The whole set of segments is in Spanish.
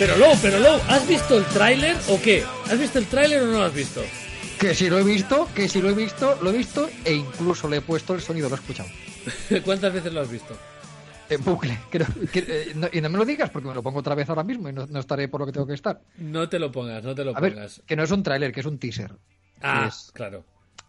Pero Low, pero Low, ¿has visto el tráiler o qué? ¿Has visto el tráiler o no lo has visto? Que si lo he visto, que si lo he visto, lo he visto e incluso le he puesto el sonido, lo he escuchado. ¿Cuántas veces lo has visto? En bucle. Que, eh, no- y no me lo digas porque me lo pongo otra vez ahora mismo y no, no estaré por lo que tengo que estar. No te lo pongas, no te lo A ver, pongas. que no es un tráiler, que es un teaser. Ah, es- claro.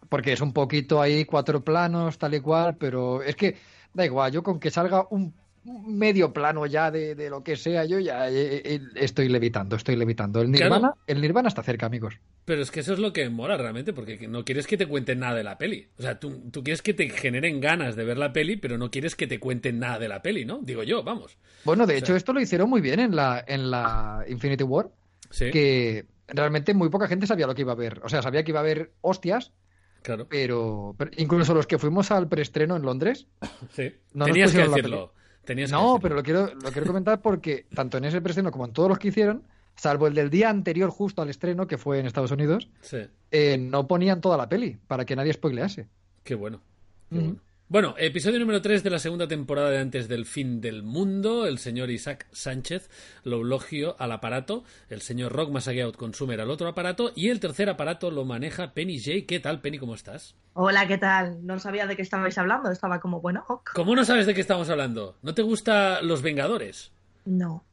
Porque es un poquito ahí, cuatro planos, tal y cual, pero es que da igual, yo con que salga un medio plano ya de, de lo que sea, yo ya eh, eh, estoy levitando, estoy levitando. El Claro. Nirvana, el Nirvana está cerca, amigos. Pero es que eso es lo que mola realmente, porque no quieres que te cuenten nada de la peli. O sea, tú, tú quieres que te generen ganas de ver la peli, pero no quieres que te cuenten nada de la peli, ¿no? Digo yo, vamos. Bueno, de O hecho, esto lo hicieron muy bien en la, en la Infinity War, Sí, que realmente muy poca gente sabía lo que iba a ver. O sea, sabía que iba a haber hostias, claro. pero, pero incluso los que fuimos al preestreno en Londres, Sí. No nos Tenías que decirlo. Tenías No, pero lo quiero, lo quiero comentar porque tanto en ese preestreno como en todos los que hicieron, salvo el del día anterior justo al estreno, que fue en Estados Unidos, Sí, eh, no ponían toda la peli para que nadie spoilease. qué bueno. qué bueno. Bueno, episodio número 3 de la segunda temporada de Antes del Fin del Mundo. El señor Isaac Sánchez lo elogio al aparato. El señor Rock Masageout Consumer al otro aparato. Y el tercer aparato lo maneja Penny J. ¿Qué tal, Penny? ¿Cómo estás? Hola, ¿qué tal? No sabía de qué estabais hablando. Estaba como, bueno, ok. ¿Cómo no sabes de qué estamos hablando? ¿No te gusta Los Vengadores? No.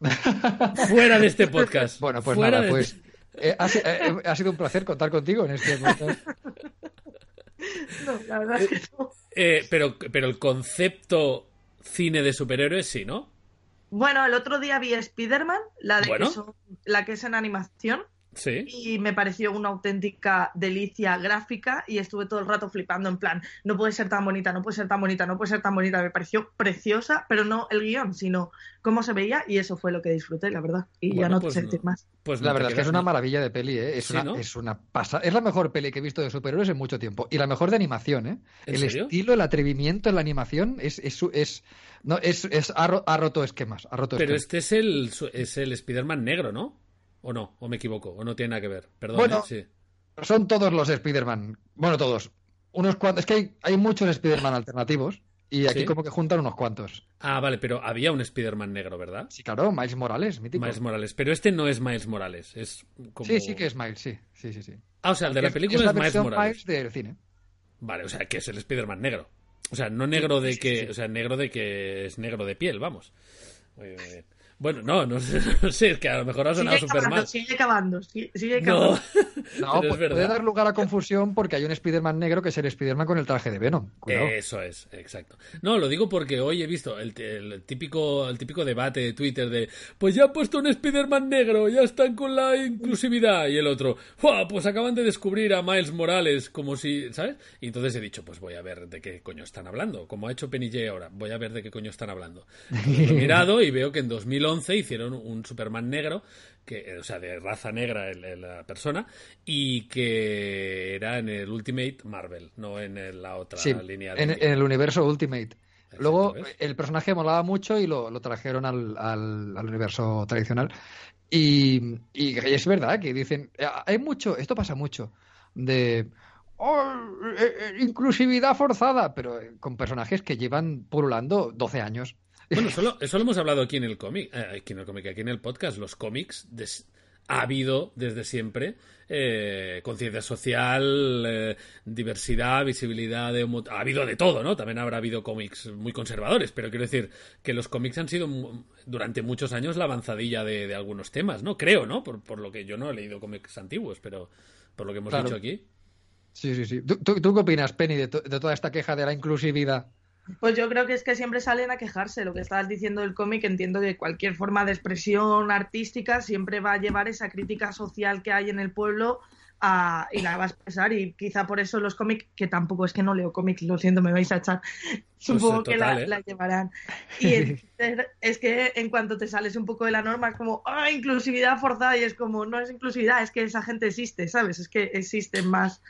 Fuera de este podcast. Bueno, pues Fuera nada, de- pues eh, ha, si- eh, ha sido un placer contar contigo en este podcast. No, la verdad es que no. Eh, pero, pero el concepto cine de superhéroes sí, ¿no? Bueno, el otro día vi Spider-Man, la, de Bueno. que son- la que es en animación, Sí. y me pareció una auténtica delicia gráfica y estuve todo el rato flipando en plan, no puede ser tan bonita, no puede ser tan bonita, no puede ser tan bonita. Me pareció preciosa, pero no el guion, sino cómo se veía y eso fue lo que disfruté, la verdad. Y ya no pues te no. decir más. Pues La no verdad es que es una maravilla de peli, ¿eh? Es, Sí, una, ¿no? es una pasa. Es la mejor peli que he visto de superhéroes en mucho tiempo. Y la mejor de animación, ¿eh? ¿En el serio? estilo, el atrevimiento en la animación es, es, es, no, es, es- ha, ro- ha roto esquemas. Ha roto Pero esquemas. este es el, es el Spider-Man negro, ¿no? ¿O no? ¿O me equivoco? ¿O no tiene nada que ver? Perdón, Bueno. sí. Son todos los Spider-Man. Bueno, todos. Unos cuantos. Es que hay, hay muchos Spider-Man alternativos. Y aquí Sí. como que juntan unos cuantos. Ah, vale, pero había un Spider-Man negro, ¿verdad? Sí, claro, Miles Morales, mítico. Miles Morales. Pero este no es Miles Morales, es como... Sí, sí que es Miles, sí. Sí, sí, sí. Ah, o sea, el de la Es- película es, la Miles versión Morales. Miles del cine. Vale, o sea, que es el Spider-Man negro. O sea, no negro de que... sí. O sea, negro de que es negro de piel, vamos. Muy bien, muy bien. Bueno, no, no sé, no sé, es que a lo mejor ha sonado súper mal. sigue cavando, sigue, sigue No, cavando. No, pero pu- es verdad. puede dar lugar a confusión porque hay un Spider-Man negro que es el Spider-Man con el traje de Venom. Cuidado. Eso es, exacto. No, lo digo porque hoy he visto el, el típico, el típico debate de Twitter de pues ya han puesto un Spider-Man negro, ya están con la inclusividad. Y el otro, "Fua, pues acaban de descubrir a Miles Morales, como si, ¿sabes? Y entonces he dicho, pues voy a ver de qué coño están hablando. Como ha hecho Penny J ahora, voy a ver de qué coño están hablando. Entonces lo he mirado y veo que en 2011 hicieron un Superman negro, que, o sea, de raza negra el- el- la persona, y que era en el Ultimate Marvel, no en la otra Sí, línea de en, en el universo Ultimate. Luego el personaje molaba mucho y lo, lo trajeron al, al- al universo tradicional. Y, y es verdad que dicen, eh, hay mucho, esto pasa mucho, de "Oh, eh, eh, inclusividad forzada, pero eh, con personajes que llevan pululando 12 años. Bueno, solo, eso lo hemos hablado aquí en el cómic, eh, aquí en el cómic, aquí en el podcast. Los cómics des- ha habido desde siempre eh, conciencia social, eh, diversidad, visibilidad, de ha habido de todo, ¿no? También habrá habido cómics muy conservadores, pero quiero decir que los cómics han sido durante muchos años la avanzadilla de, de algunos temas, ¿no? Creo, ¿no? Por, por lo que yo no he leído cómics antiguos, pero por lo que hemos Claro. dicho aquí. Sí, sí, sí. ¿Tú, tú- tú qué opinas, Penny, de, to- de toda esta queja de la inclusividad? Pues yo creo que es que siempre salen a quejarse. Lo que estabas diciendo del cómic, entiendo que cualquier forma de expresión artística siempre va a llevar esa crítica social que hay en el pueblo a- y la va a expresar. Y quizá por eso los cómics, que tampoco es que no leo cómics, lo siento, me vais a echar, supongo que total, la, ¿eh? la llevarán. Y entonces, es que en cuanto te sales un poco de la norma, es como, ¡ah, inclusividad forzada! Y es como, no es inclusividad, es que esa gente existe, ¿sabes? Es que existen más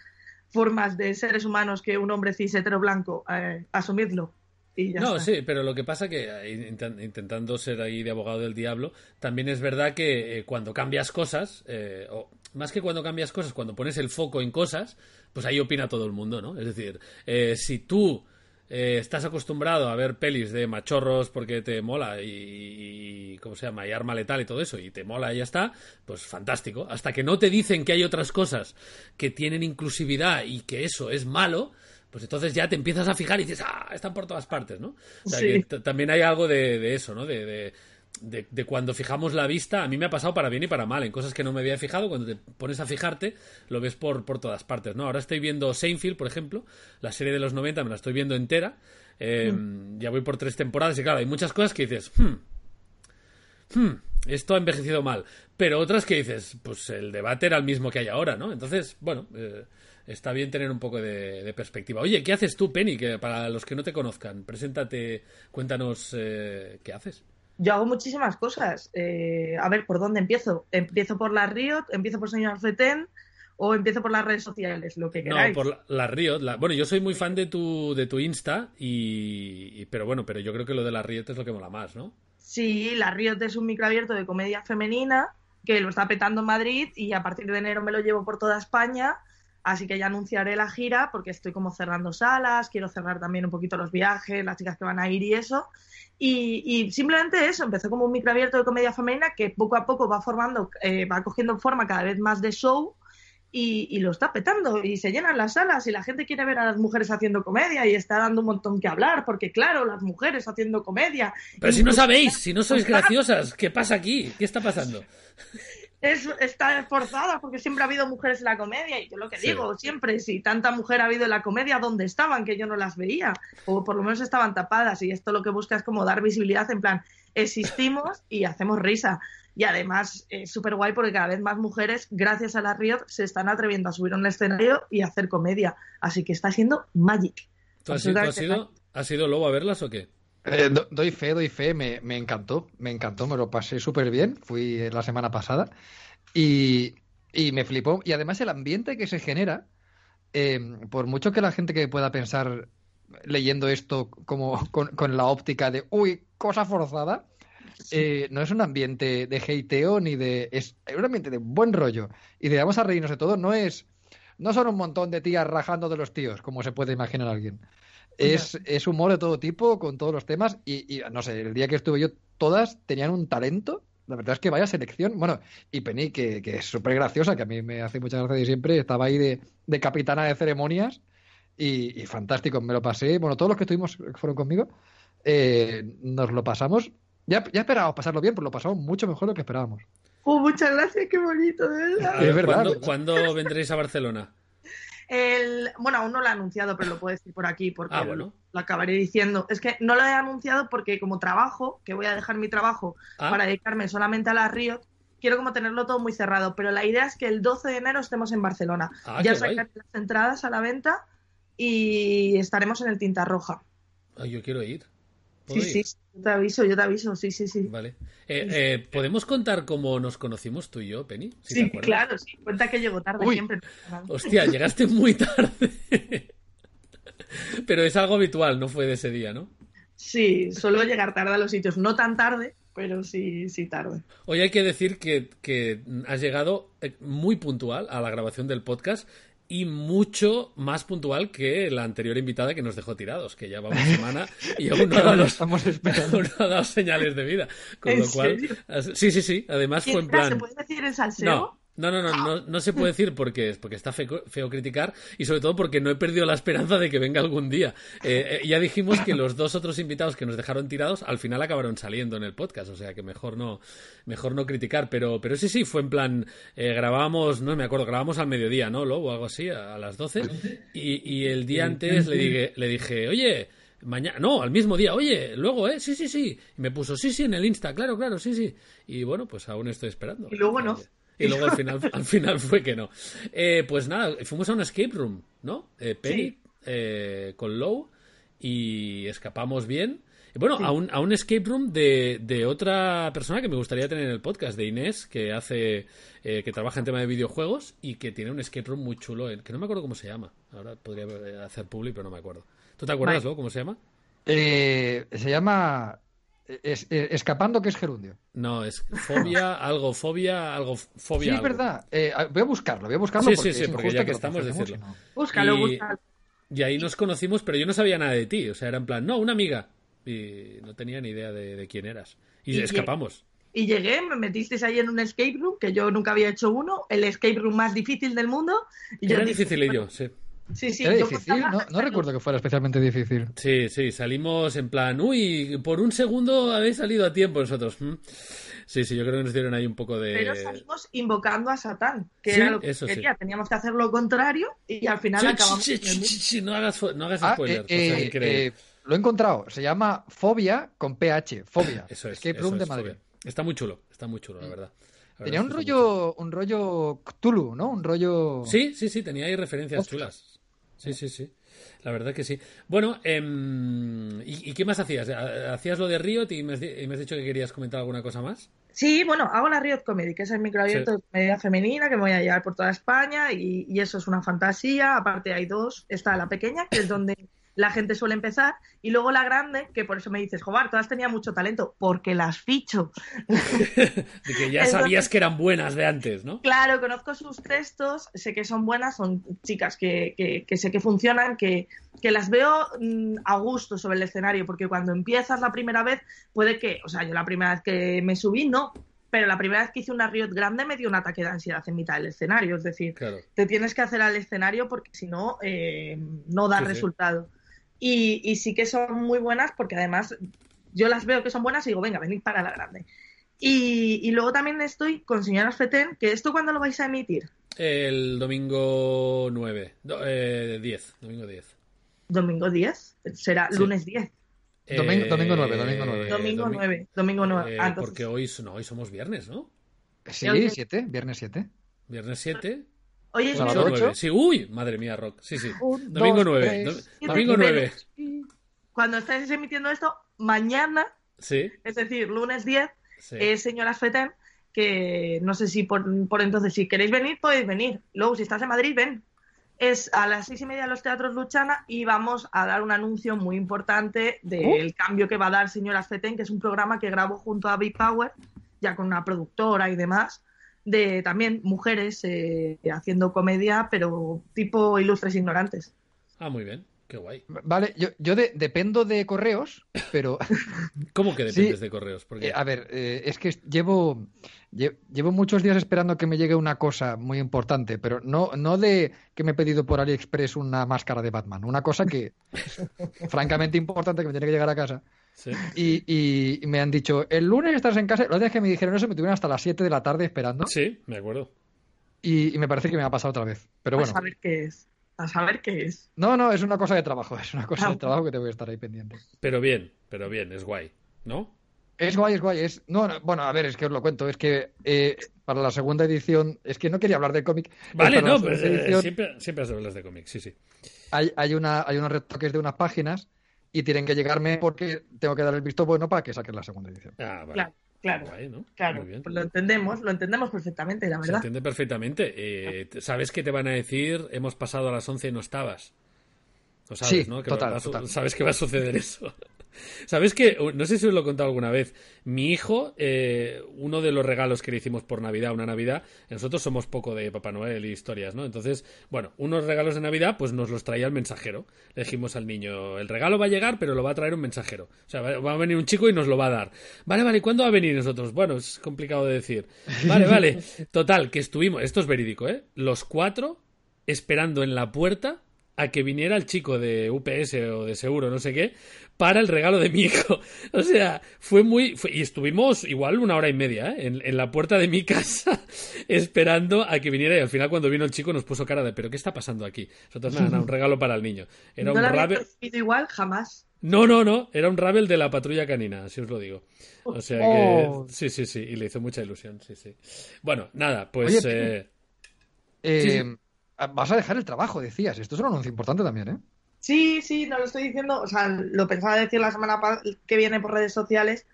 formas de seres humanos que un hombre cis hetero blanco, eh, asumidlo. Y ya No, está. sí, pero lo que pasa que eh, inten- intentando ser ahí de abogado del diablo, también es verdad que eh, cuando cambias cosas, eh, o más que cuando cambias cosas, cuando pones el foco en cosas, pues ahí opina todo el mundo, ¿no? Es decir, si tú eh, estás acostumbrado a ver pelis de machorros porque te mola y, y, ¿cómo se llama? Y arma letal y todo eso y te mola y ya está, pues fantástico. Hasta que no te dicen que hay otras cosas que tienen inclusividad y que eso es malo, pues entonces ya te empiezas a fijar y dices, ah, están por todas partes, ¿no? O sea, Sí. que también hay algo de, de eso, ¿no? De, de, de, de cuando fijamos la vista, a mí me ha pasado para bien y para mal, en cosas que no me había fijado, cuando te pones a fijarte, lo ves por, por todas partes, ¿no? Ahora estoy viendo Seinfeld, por ejemplo, la serie de los 90, me la estoy viendo entera, eh, ya voy por tres temporadas y claro, hay muchas cosas que dices, hmm, hmm, esto ha envejecido mal, pero otras que dices, pues el debate era el mismo que hay ahora, ¿no? Entonces, bueno, eh, está bien tener un poco de, de perspectiva. Oye, ¿qué haces tú, Penny? Que para los que no te conozcan, preséntate, cuéntanos eh, qué haces. Yo hago muchísimas cosas. Eh, a ver, ¿por dónde empiezo? ¿Empiezo por la Riot? ¿Empiezo por Señor Feten? ¿O empiezo por las redes sociales? Lo que No, queráis. por la, la Riot. la- bueno, yo soy muy fan de tu, de tu Insta, y, y- pero bueno, pero yo creo que lo de la Riot es lo que mola más, ¿no? Sí, la Riot es un microabierto de comedia femenina que lo está petando en Madrid y a partir de enero me lo llevo por toda España. Así que ya anunciaré la gira porque estoy como cerrando salas, quiero cerrar también un poquito los viajes, las chicas que van a ir y eso. Y, y simplemente eso, empezó como un microabierto de comedia femenina que poco a poco va formando, eh, va cogiendo forma cada vez más de show y, y lo está petando y se llenan las salas y la gente quiere ver a las mujeres haciendo comedia y está dando un montón que hablar porque claro, las mujeres haciendo comedia. Pero si no sabéis, si no sois graciosas, ¿qué pasa aquí? ¿Qué está pasando? es, está forzada porque siempre ha habido mujeres en la comedia y yo lo que Sí. digo siempre, si tanta mujer ha habido en la comedia, ¿dónde estaban? Que yo no las veía o por lo menos estaban tapadas y esto lo que busca es como dar visibilidad en plan, existimos y hacemos risa. Y además es súper guay porque cada vez más mujeres, gracias a la Riot, se están atreviendo a subir a un escenario y a hacer comedia. Así que está siendo magic. ¿Tú has, tú has Absolutamente ido, has ido luego a verlas o qué? Eh, do- doy fe, doy fe, me, me encantó, me encantó, me lo pasé súper bien, fui eh, la semana pasada y, y me flipó. Y además el ambiente que se genera, eh, por mucho que la gente que pueda pensar leyendo esto como con, con la óptica de, uy, cosa forzada, eh, no es un ambiente de hateo ni de... Es un ambiente de buen rollo y de vamos a reírnos de todo, no es... No son un montón de tías rajando de los tíos, como se puede imaginar alguien. Es, es humor de todo tipo, con todos los temas, y, y, no sé, el día que estuve yo, todas tenían un talento. La verdad es que vaya selección. Bueno, y Penny, que, que es súper graciosa, que a mí me hace mucha gracia de siempre, estaba ahí de, de capitana de ceremonias, y, y fantástico, me lo pasé. Bueno, todos los que estuvimos, que fueron conmigo, eh, nos lo pasamos. Ya, ya esperábamos pasarlo bien, pero lo pasamos mucho mejor de lo que esperábamos. Oh, muchas gracias, qué bonito, de verdad. Ver, Es verdad, ¿cuándo, ¿verdad? cuándo vendréis a Barcelona? El, bueno, aún no lo he anunciado, pero lo puedo decir por aquí porque Ah, bueno. lo acabaré diciendo. Es que no lo he anunciado porque como trabajo, que voy a dejar mi trabajo Ah. para dedicarme solamente a la Riot, quiero como tenerlo todo muy cerrado. Pero la idea es que el 12 de enero estemos en Barcelona. Ah, ya sacaré las entradas a la venta y estaremos en el Tinta Roja. Ay, yo quiero ir. ¿Puedo Sí, sí, yo te aviso, yo te aviso, sí, sí, sí. Vale. Eh, eh, ¿Podemos contar cómo nos conocimos tú y yo, Penny? Si Sí, claro, sí. Cuenta que llego tarde Uy. siempre. Hostia, llegaste muy tarde. Pero es algo habitual, no fue de ese día, ¿no? Sí, suelo llegar tarde a los sitios. No tan tarde, pero sí, sí tarde. Hoy hay que decir que, que has llegado eh, muy puntual a la grabación del podcast y mucho más puntual que la anterior invitada que nos dejó tirados, que ya va una semana y aún no ha dado, estamos esperando. aún no ha dado señales de vida. Con ¿En lo cual, sí, sí, sí. Además fue en plan. ¿Se puede decir en salseo? No, no, no, no, no, no se puede decir porque, porque está feo, feo criticar y sobre todo porque no he perdido la esperanza de que venga algún día. Eh, eh, ya dijimos que los dos otros invitados que nos dejaron tirados al final acabaron saliendo en el podcast, o sea que mejor no, mejor no criticar, pero, pero sí, sí, fue en plan, eh, grabábamos, no me acuerdo, grabábamos al mediodía, ¿no? Lobo, o algo así, a, a las 12 y, y el día antes le dije, le dije, oye, Mañana, no, al mismo día, oye, luego, ¿eh? Sí, sí, sí. Y me puso, sí, sí, en el Insta, claro, claro, sí, sí. Y bueno, pues aún estoy esperando. Y luego no. Y luego al final, al final fue que no. Eh, pues nada, fuimos a un escape room, ¿no? Eh, Penny Sí. eh, con Low y escapamos bien. Bueno, a, un, a un escape room de, de otra persona que me gustaría tener en el podcast, de Inés, que hace, eh, que trabaja en tema de videojuegos y que tiene un escape room muy chulo, en- que no me acuerdo cómo se llama. Ahora podría eh, hacer público, pero no me acuerdo. ¿Tú te acuerdas. Lo, cómo se llama? Eh, se llama es- es- Escapando, que es gerundio. No, es fobia, algo, fobia, algo, fobia. Sí, es algo. verdad. Eh, voy a buscarlo, voy a buscarlo. Sí, porque sí, sí, es porque injusto ya que estamos, decirlo. no. Búscalo, Y- búscalo. Y ahí nos conocimos, pero yo no sabía nada de ti. O sea, era en plan, no, una amiga. Y no tenía ni idea de, de quién eras. Y, Y escapamos. Y llegué, me metisteis ahí en un escape room, que yo nunca había hecho uno, el escape room más difícil del mundo. Y yo Era dije, difícil y yo, sí. Sí, sí, ¿Era yo difícil? No, no recuerdo que fuera especialmente difícil. Sí, sí, salimos en plan, uy, por un segundo habéis salido a tiempo nosotros. Mm. Sí, sí, yo creo que nos dieron ahí un poco de... Pero salimos invocando a Satán, que Sí, era lo que eso sí. quería. Teníamos que hacer lo contrario y al final Sí, acabamos. sí, en el sí, mismo. sí, sí, no hagas, no hagas Ah, spoilers. eh, o sea, eh, eh, lo he encontrado. Se llama Fobia con PH. Fobia. Eso es. Escape Room de es, Madrid. Fobia. Está muy chulo, está muy chulo, la verdad. La Tenía un verdad rollo, un rollo Cthulhu, ¿no? Un rollo. Sí, sí, sí, tenía ahí referencias Ostras. chulas. Sí, sí, sí. La verdad que sí. Bueno, em, ¿y, y qué más hacías? ¿Hacías lo de Riot y me, has, di- y me has dicho que querías comentar alguna cosa más? Sí, bueno, hago la Riot Comedy, que es el microabierto Sí. de comedia femenina que me voy a llevar por toda España y, y eso es una fantasía. Aparte hay dos. Está la pequeña, que es donde la gente suele empezar, y luego la grande, que por eso me dices, Jobar, todas tenían mucho talento, porque las ficho. De que ya Entonces- sabías que eran buenas de antes, ¿no? Claro, conozco sus textos, sé que son buenas, son chicas que, que- que sé que funcionan, que, que las veo mm, a gusto sobre el escenario, porque cuando empiezas la primera vez, puede que, o sea, yo la primera vez que me subí, no, pero la primera vez que hice una Riot grande me dio un ataque de ansiedad en mitad del escenario, es decir, Claro. te tienes que hacer al escenario porque si no, eh, no da Sí, sí. Y, y sí que son muy buenas porque además yo las veo que son buenas y digo, venga, venid para la grande. Y, y luego también estoy con señoras Feten, que esto cuando lo vais a emitir, El domingo 9. do- eh, 10. Domingo 10. domingo 10, será Sí. lunes 10, Domingo- domingo 9, domingo 9. domingo domi- 9, domingo 9. eh, Ah, entonces- porque hoy, no, hoy somos viernes, ¿no? Sí, Oye. 7, viernes 7. Viernes 7. Oye, Sábado Domingo ocho. 9. Sí, uy, madre mía, Rock. Sí, sí. Un, Domingo dos, 9. tres, Do- domingo cuatro, 9. cuando estáis emitiendo esto, mañana, Sí, es decir, lunes 10, sí. es señoras Feten, que no sé si por, por entonces, si queréis venir, podéis venir. Luego, si estás en Madrid, ven. Es a las seis y media en los teatros Luchana y vamos a dar un anuncio muy importante del cambio que va a dar Señoras Feten, que es un programa que grabo junto a Big Power, ya con una productora y demás, de también mujeres eh, haciendo comedia, pero tipo ilustres ignorantes. Ah, muy bien. Qué guay. Vale, yo, yo de- dependo de correos, pero ¿Cómo que Sí. dependes de correos? Porque eh, a ver, eh, es que llevo, lle- llevo muchos días esperando que me llegue una cosa muy importante, pero no, no de que me he pedido por AliExpress una máscara de Batman, una cosa que francamente importante que me tiene que llegar a casa. Sí. Y, y- me han dicho, el lunes estás en casa. Los días que me dijeron eso me tuvieron hasta las 7 de la tarde esperando. Sí, me acuerdo. Y, y me parece que me ha pasado otra vez. Pero a bueno, saber qué es. A saber qué es. no, no, es una cosa de trabajo. Es una cosa Ah. de trabajo que te voy a estar ahí pendiente. Pero bien, pero bien, es guay. ¿No? Es guay, es guay. Es... No, no, bueno, a ver, es que os lo cuento. Es que eh, para la segunda edición, es que no quería hablar del cómic. Vale, Para la no, segunda eh, edición siempre, siempre has hablas de cómics, sí, sí. hay, hay, una, hay unos retoques de unas páginas y tienen que llegarme porque tengo que dar el visto bueno para que saquen la segunda edición. Ah, vale. Claro, claro. Guay, ¿no? Claro, Muy bien. pues lo entendemos, lo entendemos perfectamente, la Se verdad. entiende perfectamente. Eh, ¿Sabes qué te van a decir? Hemos pasado a las 11 y no estabas. Lo sabes, Sí, ¿no? Que total, va total. Sabes que va a suceder eso. ¿Sabes que No sé si os lo he contado alguna vez. Mi hijo, eh, uno de los regalos que le hicimos por Navidad, una Navidad, nosotros somos poco de Papá Noel y historias, ¿no? Entonces, bueno, unos regalos de Navidad, pues nos los traía el mensajero. Le dijimos al niño, el regalo va a llegar, pero lo va a traer un mensajero. O sea, va va a venir un chico y nos lo va a dar. Vale, vale, ¿cuándo va a venir nosotros? Bueno, es complicado de decir. Vale, vale. Total, que estuvimos, esto es verídico, ¿eh? Los cuatro esperando en la puerta a que viniera el chico de UPS o de seguro, no sé qué, para el regalo de mi hijo. O sea, fue muy... fue- y estuvimos igual una hora y media ¿eh? en, en la puerta de mi casa esperando a que viniera y al final cuando vino el chico nos puso cara de ¿pero qué está pasando aquí? Nosotros nada, nada, un regalo para el niño. Era no un percibido igual jamás. No, no, no, era un Ravel de la patrulla canina, así os lo digo. O sea Oh. que... Sí, sí, sí, y le hizo mucha ilusión, sí, sí. Bueno, nada, pues... Oye, eh, Eh, Sí, sí. Vas a dejar el trabajo, decías. Esto es un anuncio importante también, ¿eh? Sí, sí, no lo estoy diciendo, o sea, lo pensaba decir la semana que viene por redes sociales,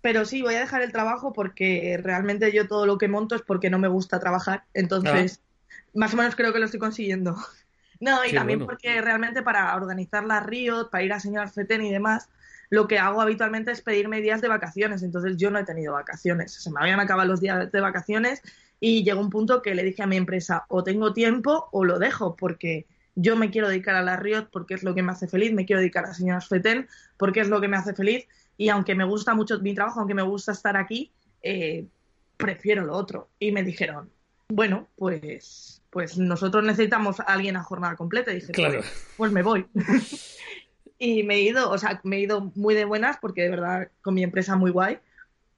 pero sí, voy a dejar el trabajo porque realmente yo todo lo que monto es porque no me gusta trabajar, entonces más o menos creo que lo estoy consiguiendo. No, y Qué también bueno. porque realmente para organizar la Riot, para ir a señor Feten y demás, lo que hago habitualmente es pedirme días de vacaciones, entonces yo no he tenido vacaciones, se me habían acabado los días de vacaciones y llegó un punto que le dije a mi empresa, o tengo tiempo o lo dejo, porque yo me quiero dedicar a la Riot porque es lo que me hace feliz, me quiero dedicar a señoras Feten porque es lo que me hace feliz y aunque me gusta mucho mi trabajo, aunque me gusta estar aquí, eh, prefiero lo otro. Y me dijeron, bueno, pues, pues nosotros necesitamos a alguien a jornada completa. Y dije, Claro. pues, pues me voy. y me he ido, o sea, me he ido muy de buenas porque de verdad con mi empresa muy guay.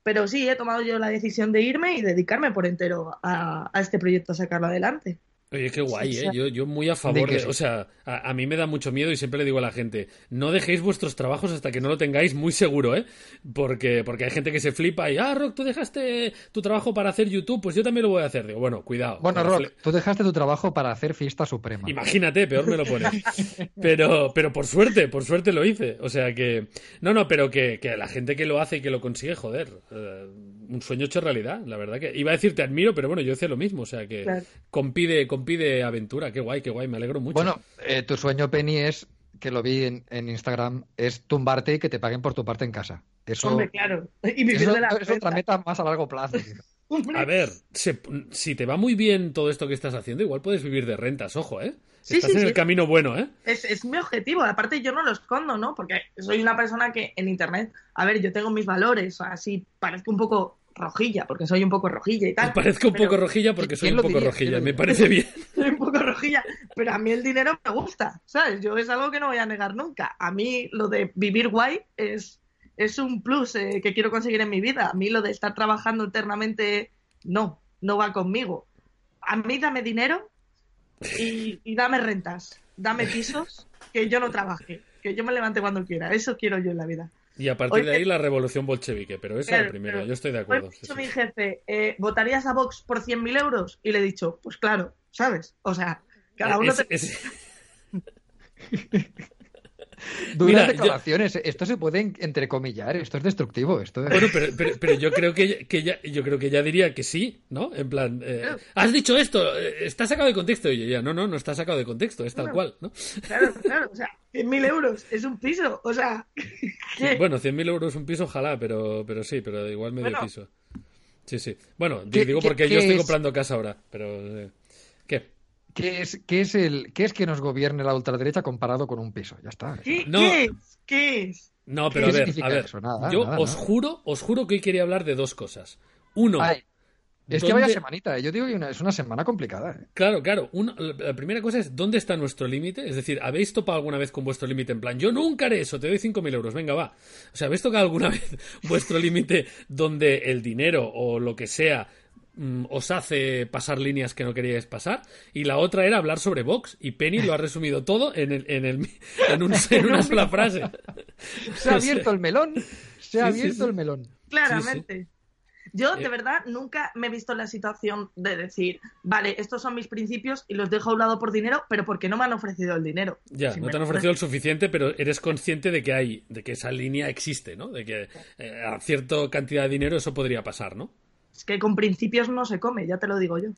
Pero sí, he tomado yo la decisión de irme y dedicarme por entero a, este proyecto, a sacarlo adelante. Oye, qué guay, ¿eh? Yo, yo muy a favor de... sí. O sea, a, a mí me da mucho miedo y siempre le digo a la gente, no dejéis vuestros trabajos hasta que no lo tengáis muy seguro, ¿eh? Porque, porque hay gente que se flipa y, ah, Rock, tú dejaste tu trabajo para hacer YouTube, pues yo también lo voy a hacer. Digo, bueno, cuidado. Bueno, Rock, tú dejaste tu trabajo para hacer fiesta suprema. Imagínate, peor me lo pones. Pero, pero por suerte, por suerte lo hice. O sea que. No, no, pero que, que la gente que lo hace y que lo consigue, joder. eh, un sueño hecho realidad, la verdad que. Iba a decir te admiro, pero bueno, yo hice lo mismo. O sea que. Claro. Compide, compide aventura. Qué guay, qué guay, me alegro mucho. Bueno, eh, tu sueño, Penny, es, que lo vi en, en Instagram, es tumbarte y que te paguen por tu parte en casa. Eso, Hombre, claro. Y vivir eso de la es otra meta más a largo plazo. A ver, se- si te va muy bien todo esto que estás haciendo, igual puedes vivir de rentas, ojo, ¿eh? Sí, Estás sí, en sí. el camino bueno, ¿eh? Es, es mi objetivo. Aparte, yo no lo escondo, ¿no? Porque soy una persona que en Internet, a ver, yo tengo mis valores, así parezco un poco rojilla, porque soy un poco rojilla y tal. Parezco un poco rojilla porque soy ¿Quién un poco diría? rojilla. ¿Quién lo Me parece bien. soy un poco rojilla, pero a mí el dinero me gusta, ¿sabes? Yo es algo que no voy a negar nunca. A mí lo de vivir guay es, es un plus eh, que quiero conseguir en mi vida. A mí lo de estar trabajando eternamente, no, no va conmigo. A mí dame dinero y, y dame rentas, dame pisos, que yo no trabaje, que yo me levante cuando quiera. Eso quiero yo en la vida. Y a partir de ahí la revolución bolchevique, pero esa Claro, la primera, yo estoy de acuerdo. me ha dicho sí. mi jefe, eh, ¿votarías a Vox por 100.000 euros? Y le he dicho, pues claro, ¿sabes? O sea, cada uno Es- te- es- Duras Mira, yo- declaraciones. Esto se puede en- entrecomillar. Esto es destructivo. Esto es- Bueno, pero, pero, pero yo creo que, ella- que ella, yo creo que ella diría que sí, ¿no? En plan, eh, has dicho esto, eh, está sacado de contexto. Y ella, no, no, no está sacado de contexto, es tal Bueno. cual, ¿no? Claro, claro, o sea, 100.000 euros es un piso, o sea, ¿qué? Bueno, 100.000 euros un piso, ojalá, pero, pero sí, pero igual medio Bueno. piso. Sí, sí. Bueno, di- ¿Qué- digo porque yo estoy es? comprando casa ahora, pero... eh, ¿Qué? ¿Qué es, qué, es el, ¿Qué es que nos gobierne la ultraderecha comparado con un piso? Ya está. ¿Qué, No. qué es? ¿Qué es? No, pero ¿Qué a ver, significa a ver. eso? Nada, yo nada, os nada. juro, os juro que hoy quería hablar de dos cosas. Uno, Ay, es que vaya ¿dónde- semanita. eh. Yo digo que una- es una semana complicada. eh. Claro, claro. Uno- la primera cosa es, ¿dónde está nuestro límite? Es decir, ¿habéis topado alguna vez con vuestro límite en plan, yo nunca haré eso, te doy 5.000 euros, venga, va? O sea, ¿habéis tocado alguna vez vuestro límite donde el dinero o lo que sea mm, os hace pasar líneas que no queríais pasar? Y la otra era hablar sobre Vox. Y Penny lo ha resumido todo en, el, en, el, en, un- en una sola frase. Se ha abierto el melón. Se ha Sí, abierto sí. el melón. Claramente. Yo, de Eh. verdad, nunca me he visto en la situación de decir, vale, estos son mis principios y los dejo a un lado por dinero, pero porque no me han ofrecido el dinero. Ya, Si no te han ofrecido el suficiente, pero eres consciente de que hay, de que esa línea existe, ¿no? De que eh, a cierta cantidad de dinero eso podría pasar, ¿no? Es que con principios no se come, ya te lo digo yo.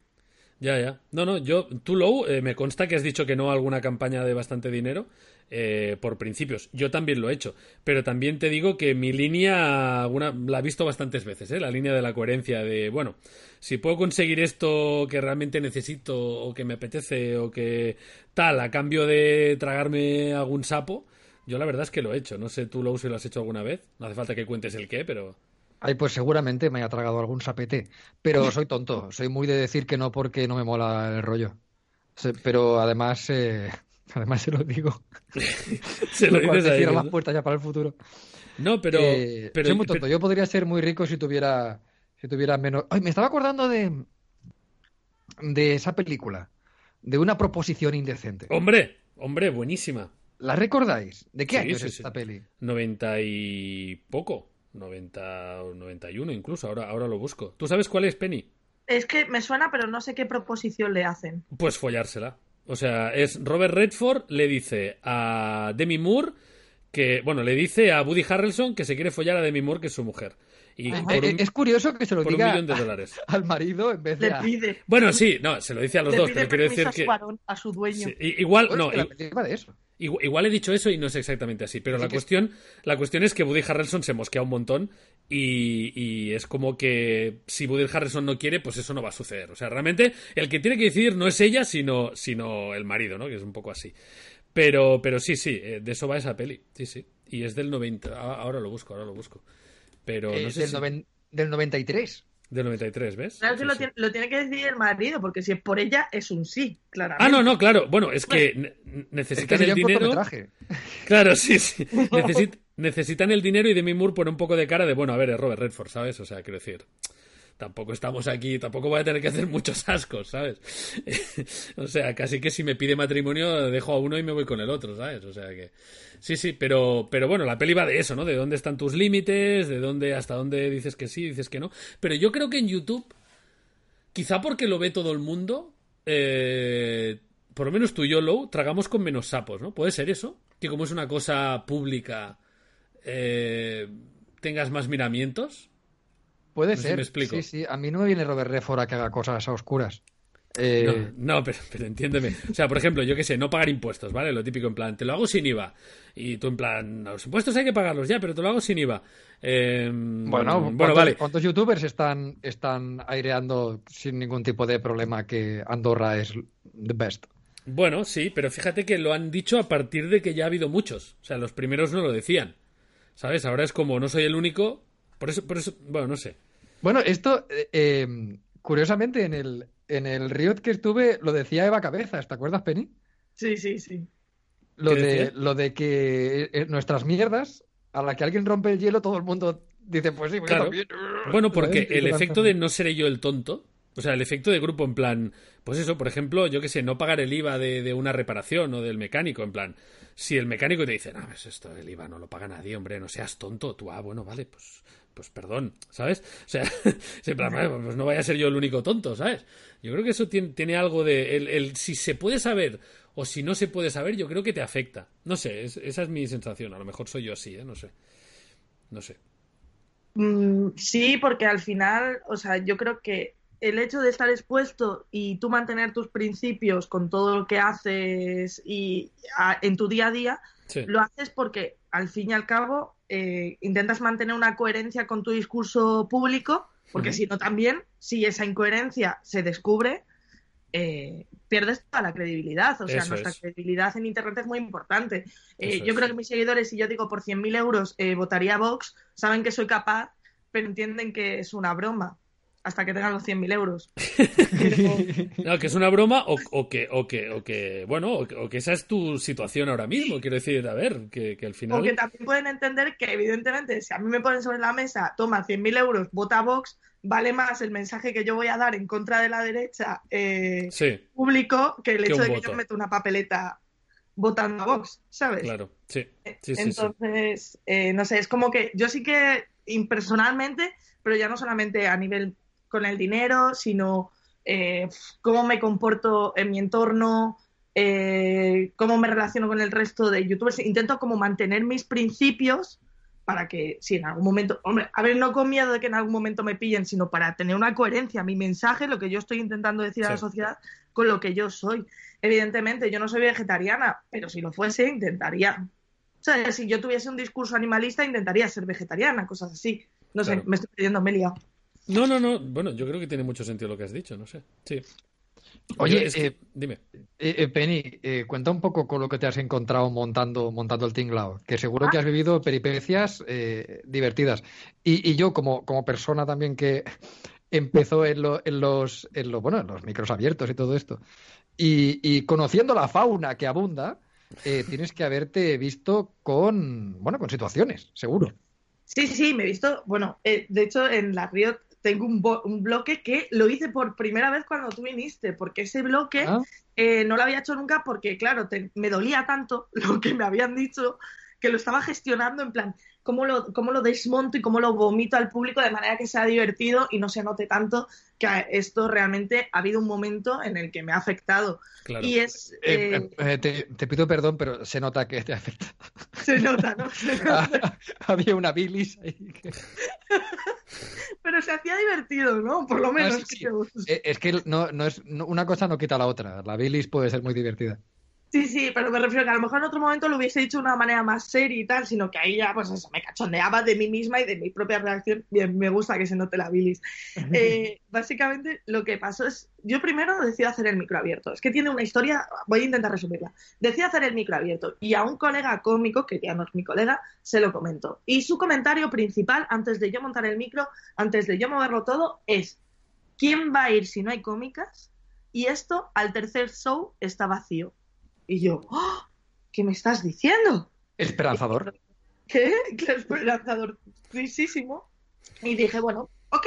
Ya, ya. No, no, yo, tú, Low, eh, me consta que has dicho que no a alguna campaña de bastante dinero eh, por principios. Yo también lo he hecho. Pero también te digo que mi línea alguna, la he visto bastantes veces, ¿eh? La línea de la coherencia de, bueno, si puedo conseguir esto que realmente necesito o que me apetece o que tal, a cambio de tragarme algún sapo, yo la verdad es que lo he hecho. No sé tú, Low, si lo has hecho alguna vez. No hace falta que cuentes el qué, pero... Ay, pues seguramente me haya tragado algún sapete. Pero soy tonto. Soy muy de decir que no porque no me mola el rollo. Pero además, eh, además se lo digo. Se lo dices a ellos, las puertas ya para el futuro. ¿no? No, pero... Eh, pero soy muy tonto. pero- Yo podría ser muy rico si tuviera, si tuviera menos. Ay, me estaba acordando de, de esa película, de una proposición indecente. Hombre, hombre, buenísima. ¿La recordáis? ¿De qué Sí, año sí, es sí. esta peli? 90 y poco. 90 o 91 incluso. Ahora, ahora lo busco. ¿Tú sabes cuál es, Penny? Es que me suena, pero no sé qué proposición le hacen. Pues follársela. O sea, es Robert Redford le dice a Demi Moore que, bueno, le dice a Woody Harrelson que se quiere follar a Demi Moore, que es su mujer. Y Ajá. por Eh, un, eh, es curioso que se lo por un diga millón de dólares. al marido en vez de Le a... pide, Bueno, sí, no, se lo dice a los le dos, pide pero quiero decir que... varón, a su dueño. sí, igual, no, que la de eso. Igual, igual he dicho eso y no es exactamente así, pero la que- cuestión, la cuestión es que Woody Harrelson se mosquea un montón Y, y, es como que si Woody Harrison no quiere, pues eso no va a suceder. O sea, realmente el que tiene que decidir no es ella, sino, sino el marido, ¿no? Que es un poco así. Pero, pero sí, sí, eh, de eso va esa peli. Sí, sí. Y es del 90. Ahora lo busco, ahora lo busco. Pero no Eh, sé del, si- noven- del 93. Del 93, ¿ves? Claro que Sí, lo, sí. tiene, lo tiene que decidir el marido, porque si es por ella, es un sí, claramente. Ah, no, no, claro. Bueno, es que ne- Es que necesitan el dinero. Claro, sí, sí. Necesit- necesitan el dinero y Demi Moore pone un poco de cara de, bueno, a ver, es Robert Redford, ¿sabes? O sea, quiero decir, tampoco estamos aquí, tampoco voy a tener que hacer muchos ascos, ¿sabes? o sea, casi que si me pide matrimonio dejo a uno y me voy con el otro, ¿sabes? O sea que sí, sí, pero pero bueno, la peli va de eso, ¿no? De dónde están tus límites, de dónde hasta dónde dices que sí, dices que no. Pero yo creo que en YouTube quizá porque lo ve todo el mundo, eh, por lo menos tú y yo, Low, tragamos con menos sapos, ¿no? ¿Puede ser eso? Que como es una cosa pública, eh, tengas más miramientos. Puede No sé si ser. me explico. Sí, sí. A mí no me viene Robert Redford a que haga cosas a oscuras. Eh, No, no, pero, pero entiéndeme. O sea, por ejemplo, yo qué sé, no pagar impuestos, ¿vale? Lo típico en plan, te lo hago sin IVA. Y tú en plan, los impuestos hay que pagarlos ya, pero te lo hago sin IVA. Eh, Bueno, bueno, ¿cuántos, vale. ¿cuántos youtubers están, están aireando sin ningún tipo de problema que Andorra es the best? Bueno, sí, pero fíjate que lo han dicho a partir de que ya ha habido muchos. O sea, los primeros no lo decían. ¿Sabes? Ahora es como no soy el único. Por eso, por eso, bueno, no sé. Bueno, esto, eh, eh, curiosamente, en el, en el Riot que estuve lo decía Eva Cabezas, ¿te acuerdas, Penny? Sí, sí, sí. Lo ¿Qué de, decía? lo de que eh, nuestras mierdas, a la que alguien rompe el hielo, todo el mundo dice, pues sí, pues yo también. Bueno, porque ¿Sabes? el efecto de no seré yo el tonto, o sea, el efecto de grupo en plan, pues eso, por ejemplo, yo que sé, no pagar el IVA de, de una reparación o del mecánico, en plan, si el mecánico te dice, no, pues esto, el IVA no lo paga nadie, hombre, no seas tonto, tú, ah, bueno, vale, pues, pues perdón, ¿sabes? O sea, es en plan, "Bueno, pues no vaya a ser yo el único tonto, ¿sabes? Yo creo que eso tiene, tiene algo de, el, el si se puede saber o si no se puede saber, yo creo que te afecta. No sé, es- esa es mi sensación, a lo mejor soy yo así, ¿eh? No sé. No sé. Mm, sí, porque al final, o sea, yo creo que el hecho de estar expuesto y tú mantener tus principios con todo lo que haces y a- en tu día a día, Sí. lo haces porque al fin y al cabo eh, intentas mantener una coherencia con tu discurso público, porque si no también, si esa incoherencia se descubre, eh, pierdes toda la credibilidad. O sea, Eso nuestra es. credibilidad en Internet es muy importante. Eh, yo creo que mis seguidores, si yo digo por 100.000 euros votaría a Vox, saben que soy capaz, pero entienden que es una broma hasta que tengan los 100.000 euros. Pero- No, que es una broma o, o que, o que, o que, bueno, o que, o que esa es tu situación ahora mismo. Quiero decir, a ver, que, que al final. O que también pueden entender que, evidentemente, si a mí me ponen sobre la mesa, toma 100.000 euros, vota a Vox, vale más el mensaje que yo voy a dar en contra de la derecha eh, Sí, público que el hecho de que voto. yo meto una papeleta votando a Vox, ¿sabes? claro. Sí, sí, sí. sí. Entonces, eh, no sé, es como que yo sí que impersonalmente, pero ya no solamente a nivel con el dinero, sino eh, cómo me comporto en mi entorno, eh, cómo me relaciono con el resto de youtubers. Intento como mantener mis principios para que si en algún momento, hombre, a ver, no con miedo de que en algún momento me pillen, sino para tener una coherencia, mi mensaje, lo que yo estoy intentando decir a la Sí. sociedad con lo que yo soy. Evidentemente, yo no soy vegetariana, pero si lo fuese, intentaría. O sea, si yo tuviese un discurso animalista, intentaría ser vegetariana, cosas así. No sé, Claro. me estoy pidiendo, me he liado. No, no, no. Bueno, yo creo que tiene mucho sentido lo que has dicho, no sé. Sí. Oye, Yo- es que- eh, dime. Eh, eh, Penny, eh, cuenta un poco con lo que te has encontrado montando, montando el tinglao, que seguro que has vivido peripecias eh, divertidas. Y, y yo, como, como persona también que empezó en, lo- en los, en lo- bueno, en los micros abiertos y todo esto, y, y conociendo la fauna que abunda, eh, tienes que haberte visto con, bueno, con situaciones, seguro. Sí, sí, me he visto. Bueno, eh, de hecho, en la Riot tengo un, bo- un bloque que lo hice por primera vez cuando tú viniste, porque ese bloque Ah, eh, no lo había hecho nunca porque, claro, te- me dolía tanto lo que me habían dicho que lo estaba gestionando en plan, cómo lo, cómo lo desmonto y cómo lo vomito al público de manera que sea divertido y no se note tanto que a- esto realmente ha habido un momento en el que me ha afectado. Claro. Y es... eh, eh, eh, te, te pido perdón, pero se nota que te afecta. se nota, ¿no? Se nota. Había una bilis ahí. que- Pero se hacía divertido, ¿no? Por lo menos. sí, sí. creo. Es que no, no es, no- una cosa no quita la otra. La bilis puede ser muy divertida. Sí, sí, pero me refiero que a lo mejor en otro momento lo hubiese dicho de una manera más seria y tal, sino que ahí ya, pues eso, me cachondeaba de mí misma y de mi propia reacción. Bien, me gusta que se note la bilis. Eh, básicamente, lo que pasó es, yo primero decidí hacer el micro abierto. Es que tiene una historia, voy a intentar resumirla. Decidí hacer el micro abierto y a un colega cómico, que ya no es mi colega, se lo comentó. Y su comentario principal, antes de yo montar el micro, antes de yo moverlo todo, es, ¿quién va a ir si no hay cómicas? Y esto, al tercer show, está vacío. Y yo, ¡Oh! ¿qué me estás diciendo? Esperanzador. ¿Qué? ¿Qué esperanzador? Trisísimo. Y dije, bueno, ok,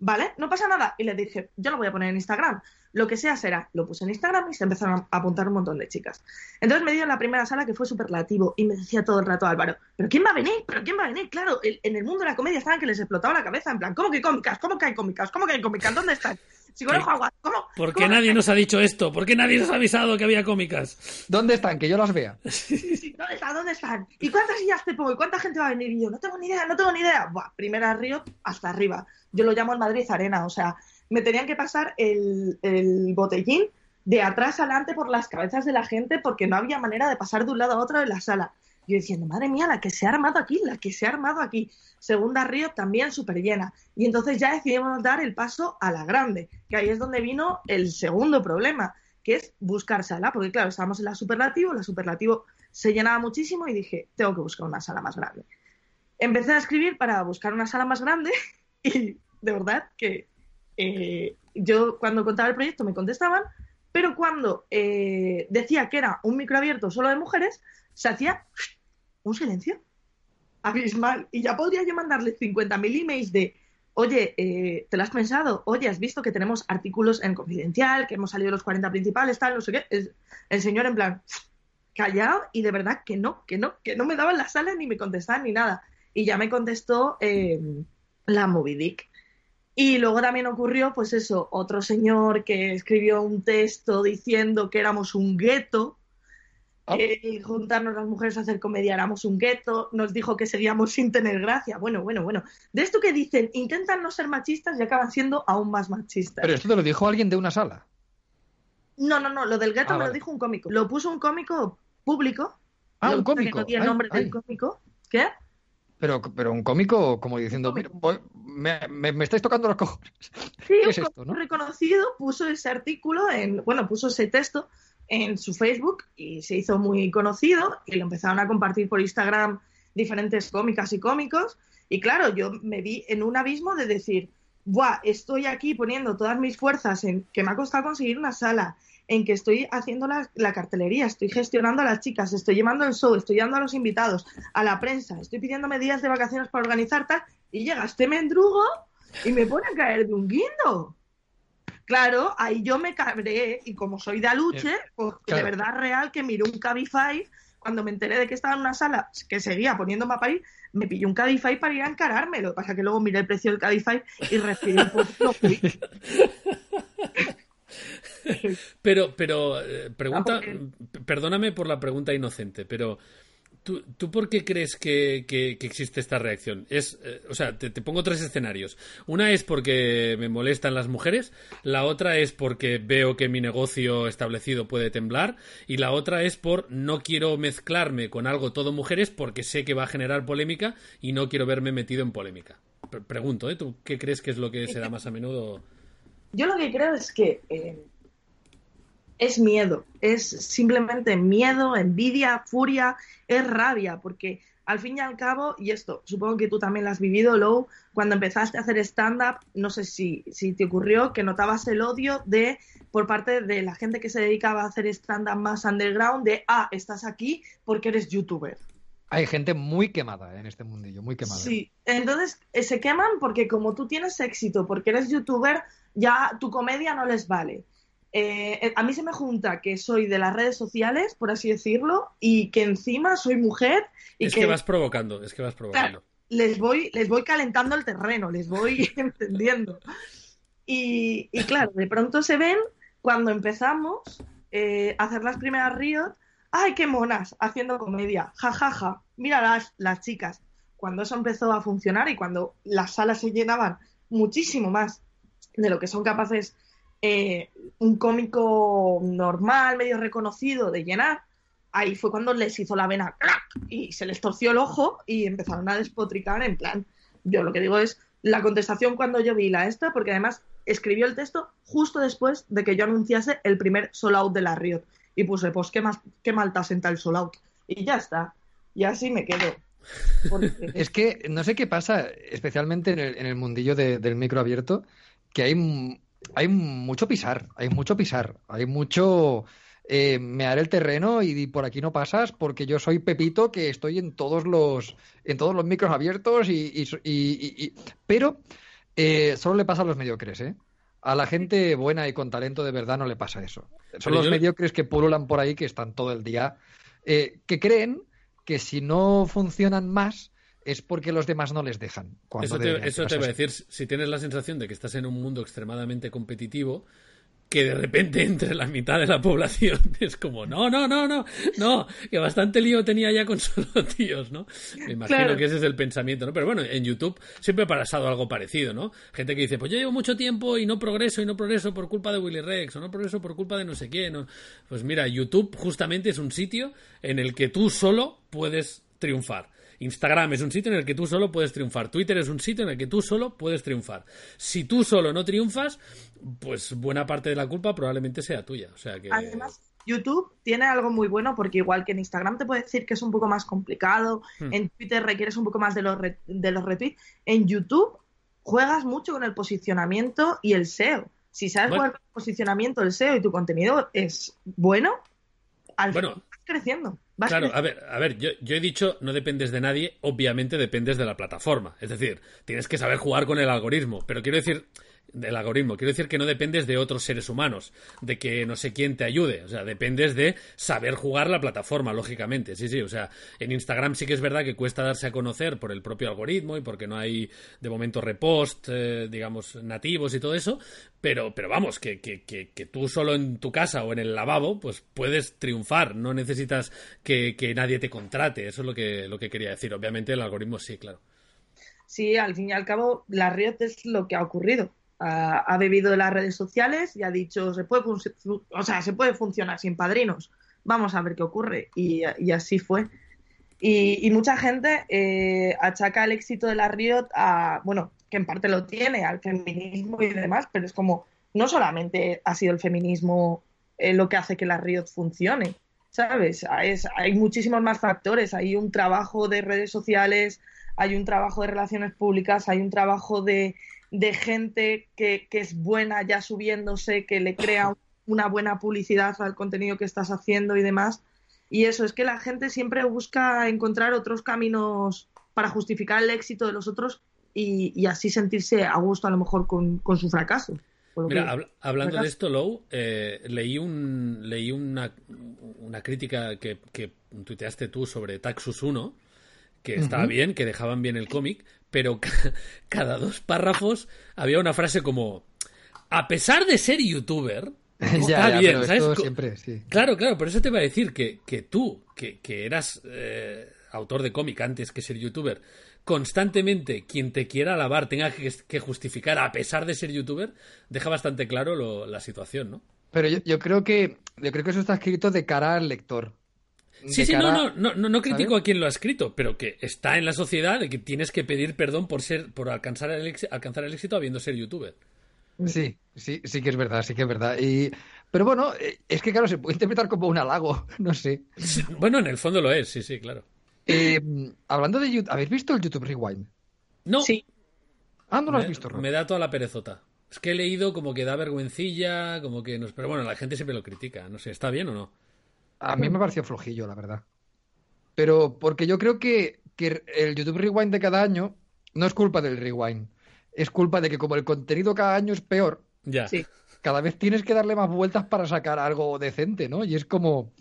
vale, no pasa nada. Y le dije, yo lo voy a poner en Instagram. Lo que sea será. Lo puse en Instagram y se empezaron a apuntar un montón de chicas. Entonces me dio en la primera sala que fue superlativo y me decía todo el rato Álvaro, ¿pero quién va a venir? ¿Pero quién va a venir? Claro, en el mundo de la comedia estaban que les explotaba la cabeza, en plan, ¿cómo que cómicas? ¿Cómo que hay cómicas? ¿Cómo que hay cómicas? ¿Dónde están? ¿Cómo? ¿Por qué nadie nos ha dicho esto? ¿Por qué nadie nos ha avisado que había cómicas? ¿Dónde están? Que yo las vea. ¿Dónde están? ¿Dónde están? ¿Y cuántas sillas te pongo? ¿Y cuánta gente va a venir? Y yo, no tengo ni idea, no tengo ni idea. Buah, primera río hasta arriba. Yo lo llamo el Madrid Arena, o sea, me tenían que pasar el, el botellín de atrás adelante por las cabezas de la gente porque no había manera de pasar de un lado a otro de la sala. Yo diciendo, madre mía, la que se ha armado aquí, la que se ha armado aquí. Segunda Río también súper llena. Y entonces ya decidimos dar el paso a la grande, que ahí es donde vino el segundo problema, que es buscar sala, porque claro, estábamos en la superlativo, la superlativo se llenaba muchísimo y dije, tengo que buscar una sala más grande. Empecé a escribir para buscar una sala más grande y de verdad que eh, yo cuando contaba el proyecto me contestaban, pero cuando eh, decía que era un micro abierto solo de mujeres, se hacía un silencio abismal. Y ya podría yo mandarle 50.000 emails de, oye, eh, ¿te lo has pensado? Oye, ¿has visto que tenemos artículos en Confidencial, que hemos salido los 40 principales, tal, no sé qué? El, señor en plan, callado y de verdad que no, que no, que no me daban la sala ni me contestaban ni nada. Y ya me contestó eh, la Movidic. Y luego también ocurrió, pues eso, otro señor que escribió un texto diciendo que éramos un gueto, Ah. Eh, juntarnos las mujeres a hacer comedia, éramos un gueto, nos dijo que seguíamos sin tener gracia. Bueno, bueno, bueno. De esto que dicen, intentan no ser machistas y acaban siendo aún más machistas. Pero esto te lo dijo alguien de una sala. No, no, no, lo del gueto ah, me lo dijo un cómico. Lo puso un cómico público. Ah, un cómico. el nombre del cómico. ¿Qué? Pero, pero un cómico como diciendo, me, me, estáis tocando los cojones. Sí, un es esto, reconocido puso ese artículo en, bueno, puso ese texto en su Facebook y se hizo muy conocido y lo empezaron a compartir por Instagram diferentes cómicas y cómicos. Y claro, yo me vi en un abismo de decir, Buah, estoy aquí poniendo todas mis fuerzas en que me ha costado conseguir una sala, en que estoy haciendo la, cartelería, estoy gestionando a las chicas, estoy llevando el show, estoy llevando a los invitados, a la prensa, estoy pidiéndome días de vacaciones para organizar tal, y llega este mendrugo y me pone a caer de un guindo. Claro, ahí yo me cabré y como soy de aluche, pues de verdad real que miré un Cabify cuando me enteré de que estaba en una sala que seguía poniéndome a parir, me pilló un Cabify para ir a encararme. Lo que pasa es que luego miré el precio del Cabify y recibí un poquito. pero, pero, eh, pregunta, perdóname por la pregunta inocente, pero ¿Tú, ¿Tú, por qué crees que, existe esta reacción? Es, eh, o sea, te, pongo tres escenarios. Una es porque me molestan las mujeres, la otra es porque veo que mi negocio establecido puede temblar y la otra es por no quiero mezclarme con algo todo mujeres porque sé que va a generar polémica y no quiero verme metido en polémica. pregunto, ¿eh? ¿Tú qué crees que es lo que se da más a menudo? Yo lo que creo es que eh, es miedo, es simplemente miedo, envidia, furia, es rabia, porque al fin y al cabo, y esto supongo que tú también lo has vivido, Lou, cuando empezaste a hacer stand-up, no sé si, si te ocurrió que notabas el odio de por parte de la gente que se dedicaba a hacer stand-up más underground, de, ah, estás aquí porque eres youtuber. Hay gente muy quemada en este mundillo, muy quemada. Sí, entonces eh, se queman porque como tú tienes éxito, porque eres youtuber, ya tu comedia no les vale. Eh, eh, a mí se me junta que soy de las redes sociales, por así decirlo, y que encima soy mujer. Y es que, vas provocando, es que vas provocando. les voy, les voy calentando el terreno, les voy entendiendo. Y, claro, de pronto se ven cuando empezamos eh, a hacer las primeras Riot, ¡ay, qué monas! Haciendo comedia, jajaja, ja, ja. mira las, las chicas. Cuando eso empezó a funcionar y cuando las salas se llenaban muchísimo más de lo que son capaces eh, un cómico normal, medio reconocido de llenar, ahí fue cuando les hizo la vena ¡crack! y se les torció el ojo y empezaron a despotricar en plan. Yo lo que digo es la contestación cuando yo vi la esta, porque además escribió el texto justo después de que yo anunciase el primer sold out de la Riot. Y puse, pues qué, más, qué mal te asenta el sold out. Y ya está. Y así me quedo. Es que no sé qué pasa, especialmente en el, en el mundillo de, del micro abierto, que hay, hay mucho pisar, hay mucho pisar, hay mucho eh, mear el terreno y por aquí no pasas porque yo soy Pepito que estoy en todos los en todos los micros abiertos y, y, y, y pero eh, solo le pasa a los mediocres, ¿eh? A la gente buena y con talento de verdad no le pasa eso. Son Pero los yo- mediocres que pululan por ahí, que están todo el día, eh, que creen que si no funcionan más es porque los demás no les dejan. cuando Eso te, eso ser te va a decir, si tienes la sensación de que estás en un mundo extremadamente competitivo, que de repente entre la mitad de la población es como, no, no, no, no, no, que bastante lío tenía ya con solo tíos, ¿no? Me imagino Claro. que ese es el pensamiento, ¿no? Pero bueno, en YouTube siempre ha pasado algo parecido, ¿no? Gente que dice, pues yo llevo mucho tiempo y no progreso y no progreso por culpa de Willy Rex o no progreso por culpa de no sé quién. o- Pues mira, YouTube justamente es un sitio en el que tú solo puedes triunfar. Instagram es un sitio en el que tú solo puedes triunfar. Twitter es un sitio en el que tú solo puedes triunfar. Si tú solo no triunfas, pues buena parte de la culpa probablemente sea tuya. O sea que. Además, YouTube tiene algo muy bueno porque igual que en Instagram te puede decir que es un poco más complicado, Hmm. en Twitter requieres un poco más de los, re- de los retweets, en YouTube juegas mucho con el posicionamiento y el SEO. Si sabes Bueno. jugar con el posicionamiento, el SEO y tu contenido es bueno, al Bueno. final vas creciendo. Claro, creciendo. a ver, a ver, yo, yo he dicho no dependes de nadie, obviamente dependes de la plataforma. Es decir, tienes que saber jugar con el algoritmo, pero quiero decir, del algoritmo, quiero decir que no dependes de otros seres humanos, de que no sé quién te ayude, o sea, dependes de saber jugar la plataforma, lógicamente, sí, sí, o sea, en Instagram sí que es verdad que cuesta darse a conocer por el propio algoritmo y porque no hay de momento repost, eh, digamos, nativos y todo eso, pero, pero vamos, que, que, que, que tú solo en tu casa o en el lavabo, pues puedes triunfar, no necesitas que, nadie te contrate, eso es lo que, lo que quería decir, obviamente el algoritmo sí, claro. Sí, al fin y al cabo, la Riot es lo que ha ocurrido. Ha, bebido de las redes sociales y ha dicho, se puede, o sea, se puede funcionar sin padrinos. Vamos a ver qué ocurre. Y, así fue. Y, mucha gente eh, achaca el éxito de la Riot a, bueno, que en parte lo tiene, al feminismo y demás, pero es como, no solamente ha sido el feminismo eh, lo que hace que la Riot funcione, ¿sabes? Es- hay muchísimos más factores. Hay un trabajo de redes sociales, hay un trabajo de relaciones públicas, hay un trabajo de, de gente que, que es buena ya subiéndose, que le crea una buena publicidad al contenido que estás haciendo y demás. Y eso es que la gente siempre busca encontrar otros caminos para justificar el éxito de los otros y, y así sentirse a gusto a lo mejor con, con su fracaso. Mira, hablando fracaso. de esto, Lou, eh, leí un leí una, una crítica que, que tuiteaste tú sobre Taxus 1, que estaba bien, que dejaban bien el cómic, pero ca- cada dos párrafos había una frase como a pesar de ser youtuber, ya, está ya, bien, ¿sabes? siempre, sí. Claro, claro, por eso te iba a decir que, que tú, que, que eras eh, autor de cómic antes que ser youtuber, constantemente quien te quiera alabar tenga que, que justificar a pesar de ser youtuber, deja bastante claro lo- la situación, ¿no? Pero yo, yo creo que yo creo que eso está escrito de cara al lector. Sí, sí, cara- no, no, no, no, critico ¿sabes? a quien lo ha escrito, pero que está en la sociedad de que tienes que pedir perdón por ser, por alcanzar el, alcanzar el éxito habiendo ser youtuber. Sí, sí, sí que es verdad, sí que es verdad. Y, pero bueno, eh, es que claro, se puede interpretar como un halago, no sé. Sí, Bueno, en el fondo lo es, sí, sí, claro. Eh, hablando de YouTube, ¿habéis visto el YouTube Rewind? No, Sí, Ah, no lo has me, visto, Rob? me da toda la perezota. Es que he leído como que da vergüencilla, como que no Pero bueno, la gente siempre lo critica. No sé, ¿está bien o no? A mí me pareció flojillo, la verdad. Pero porque yo creo que, que el YouTube Rewind de cada año no es culpa del Rewind. Es culpa de que como el contenido cada año es peor, Ya. sí. cada vez tienes que darle más vueltas para sacar algo decente, ¿no? Y es como,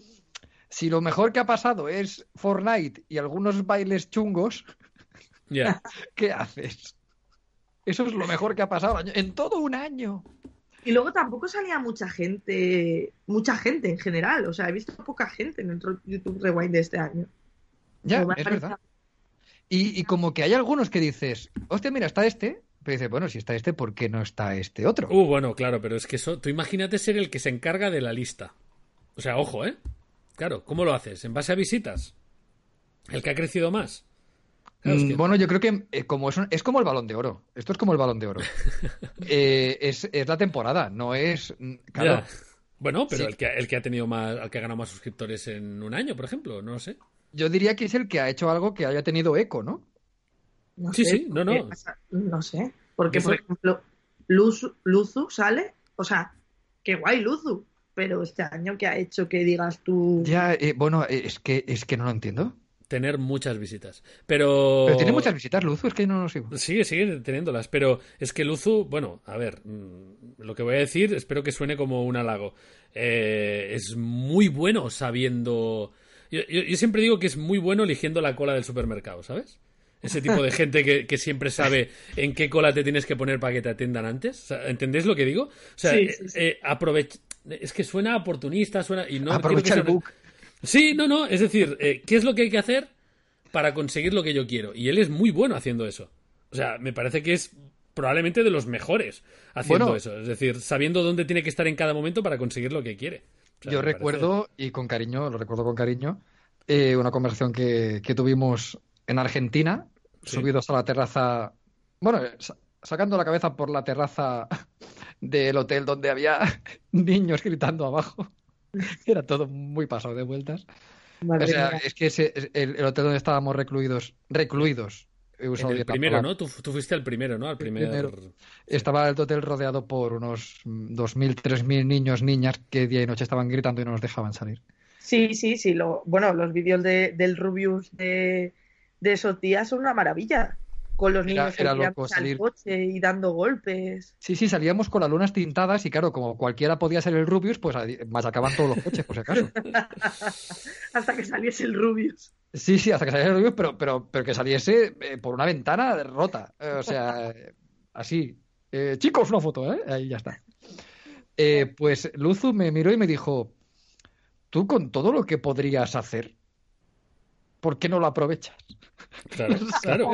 si lo mejor que ha pasado es Fortnite y algunos bailes chungos, Ya. ¿qué haces? Eso es lo mejor que ha pasado en todo un año. Y luego tampoco salía mucha gente, mucha gente en general. O sea, he visto poca gente en el YouTube Rewind de este año. Ya, es parecido- verdad. Y, y como que hay algunos que dices, hostia, mira, está este, Pero dice, bueno, si está este, ¿por qué no está este otro? Uh, bueno, claro, pero es que eso, tú imagínate ser el que se encarga de la lista. O sea, ojo, ¿eh? Claro, ¿cómo lo haces? ¿En base a visitas? ¿El que ha crecido más? Claro, es Mm, que- Bueno, yo creo que eh, como es, un- es como el balón de oro. Esto es como el balón de oro. Eh, es, es la temporada, no es. mm, Claro. Ya. Bueno, pero Sí. el, que, el que ha tenido más, el que ha ganado más suscriptores en un año, por ejemplo, no lo sé. Yo diría que es el que ha hecho algo que haya tenido eco, ¿no? No Sí, sé, sí, no, no. porque- No sé. Porque, por ejemplo, Luzu, Luzu sale, o sea, qué guay Luzu, pero este año que ha hecho que digas tú. Ya, eh, bueno, eh, es que es que no lo entiendo. Tener muchas visitas. Pero. Pero tiene muchas visitas, Luzu, es que no lo sigo. Sigue, sigue teniéndolas, pero es que Luzu, bueno, a ver, mm, lo que voy a decir, espero que suene como un halago. Eh, es muy bueno sabiendo. Yo, yo- yo siempre digo que es muy bueno eligiendo la cola del supermercado, ¿sabes? Ese tipo de gente que, que siempre sabe en qué cola te tienes que poner para que te atiendan antes. O sea, ¿Entendéis lo que digo? O sea, Sí, eh, sí, sí. eh, aprovech- Es que suena oportunista, suena. Y no Aprovecha el book. Sí, no, no. Es decir, eh, ¿qué es lo que hay que hacer para conseguir lo que yo quiero? Y él es muy bueno haciendo eso. O sea, me parece que es probablemente de los mejores haciendo Bueno. eso. Es decir, sabiendo dónde tiene que estar en cada momento para conseguir lo que quiere. O sea, Yo parece- recuerdo, y con cariño, lo recuerdo con cariño, eh, una conversación que, que tuvimos en Argentina, Sí. subidos a la terraza, bueno, eh, sa- sacando la cabeza por la terraza del hotel donde había niños gritando abajo. Era todo muy pasado de vueltas. Madre O sea, mía. es que ese- es el, el hotel donde estábamos recluidos, recluidos, he En usado el primero. ¿no? Tú, tú fuiste el primero, ¿no? Al primer. primero. Estaba el hotel rodeado por unos mm, 2.000, 3.000 niños, niñas que día y noche estaban gritando y no nos dejaban salir. Sí, sí, sí. Lo, bueno, los vídeos de, del Rubius de, de esos días son una maravilla. Con los Era- niños era tirándose loco al salir. coche y dando golpes. Sí, sí, salíamos con las lunas tintadas y claro, como cualquiera podía ser el Rubius, pues machacaban todos los coches, por si acaso. Hasta que saliese el Rubius. Sí, sí, hasta que saliera el Rubius, pero, pero, pero que saliese eh, por una ventana rota. Eh, o sea, eh, así. Eh, chicos, una foto, ¿eh? Ahí ya está. Eh, pues Luzu me miró y me dijo, tú con todo lo que podrías hacer, ¿por qué no lo aprovechas? Claro, claro,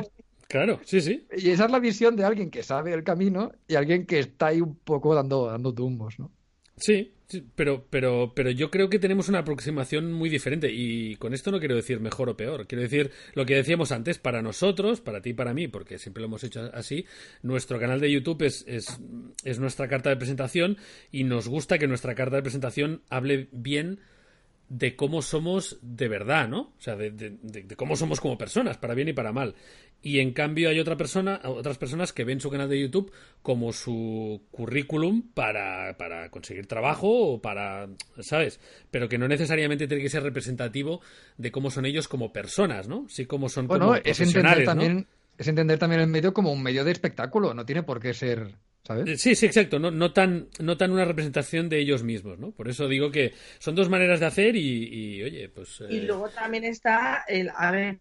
claro, sí, sí. Y esa es la visión de alguien que sabe el camino y alguien que está ahí un poco dando, dando tumbos, ¿no? Sí, sí, pero, pero, pero yo creo que tenemos una aproximación muy diferente y con esto no quiero decir mejor o peor, quiero decir lo que decíamos antes, para nosotros, para ti y para mí, porque siempre lo hemos hecho así, nuestro canal de YouTube es, es, es nuestra carta de presentación y nos gusta que nuestra carta de presentación hable bien de cómo somos de verdad, ¿no? O sea, de, de- de- de cómo somos como personas, para bien y para mal. Y en cambio hay otra persona, otras personas que ven su canal de YouTube como su currículum para, para conseguir trabajo o para, ¿sabes? Pero que no necesariamente tiene que ser representativo de cómo son ellos como personas, ¿no? Sí como son Bueno, como es entender profesionales, ¿no? también, es entender también el medio como un medio de espectáculo, no tiene por qué ser, ¿sabes? Eh, Sí, sí, exacto. No, no, tan, no tan una representación de ellos mismos, ¿no? Por eso digo que son dos maneras de hacer y, y, oye, pues... Y eh, luego también está el, a ver,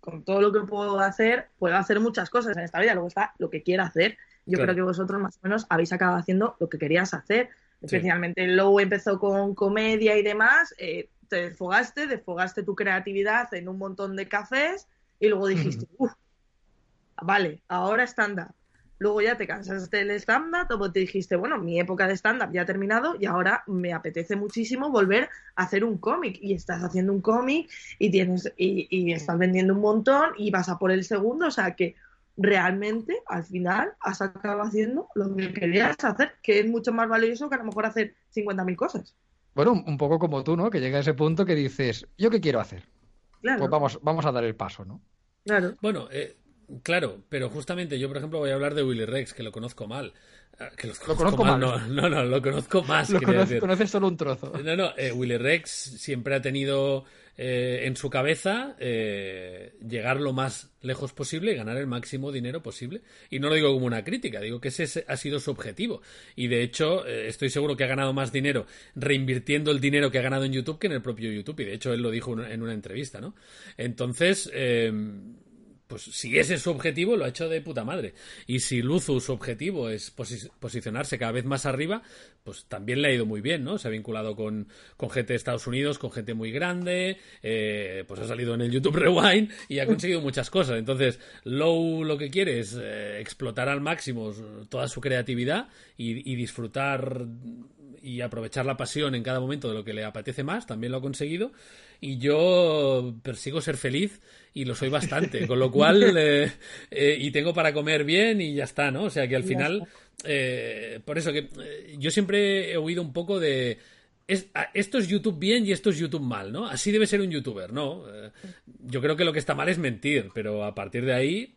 con todo lo que puedo hacer, puedo hacer muchas cosas en esta vida. Luego está lo que quiero hacer. Yo Claro. creo que vosotros más o menos habéis acabado haciendo lo que querías hacer. Especialmente Low empezó con comedia y demás. eh, te desfogaste, desfogaste tu creatividad en un montón de cafés y luego dijiste, uff, vale, ahora stand-up. Luego ya te cansaste del stand-up, o te dijiste, bueno, mi época de stand-up ya ha terminado y ahora me apetece muchísimo volver a hacer un cómic. Y estás haciendo un cómic y tienes y, y estás vendiendo un montón y vas a por el segundo. O sea que realmente al final has acabado haciendo lo que querías hacer, que es mucho más valioso que a lo mejor hacer 50.000 cosas. Bueno, un, un poco como tú, ¿no? Que llega a ese punto que dices, ¿yo qué quiero hacer? Claro, Pues vamos, vamos a dar el paso, ¿no? claro. Bueno, eh, claro, pero justamente yo, por ejemplo, voy a hablar de Willy Rex, que lo conozco mal. Ah, Que lo conozco, conozco mal, mal. No, no, no, lo conozco más. Lo conoces, decir. conoces solo un trozo. No, no, eh, Willy Rex siempre ha tenido eh, en su cabeza eh, llegar lo más lejos posible y ganar el máximo dinero posible. Y no lo digo como una crítica, digo que ese es- ha sido su objetivo. Y de hecho, eh, estoy seguro que ha ganado más dinero reinvirtiendo el dinero que ha ganado en YouTube que en el propio YouTube. Y de hecho, él lo dijo en una- en una entrevista, ¿no? Entonces, eh, pues si ese es su objetivo, lo ha hecho de puta madre. Y si Luzu, su objetivo es posicionarse cada vez más arriba, pues también le ha ido muy bien, ¿no? Se ha vinculado con, con gente de Estados Unidos, con gente muy grande, eh, pues ha salido en el YouTube Rewind y ha conseguido muchas cosas. Entonces, Low lo que quiere es eh, explotar al máximo toda su creatividad y, y disfrutar y aprovechar la pasión en cada momento de lo que le apetece más, también lo ha conseguido. Y yo persigo ser feliz y lo soy bastante, con lo cual, eh, eh, y tengo para comer bien y ya está, ¿no? O sea que al final, eh, por eso que yo siempre he oído un poco de... esto es YouTube bien y esto es YouTube mal, ¿no? Así debe ser un youtuber, ¿no? yo creo que lo que está mal es mentir, pero a partir de ahí...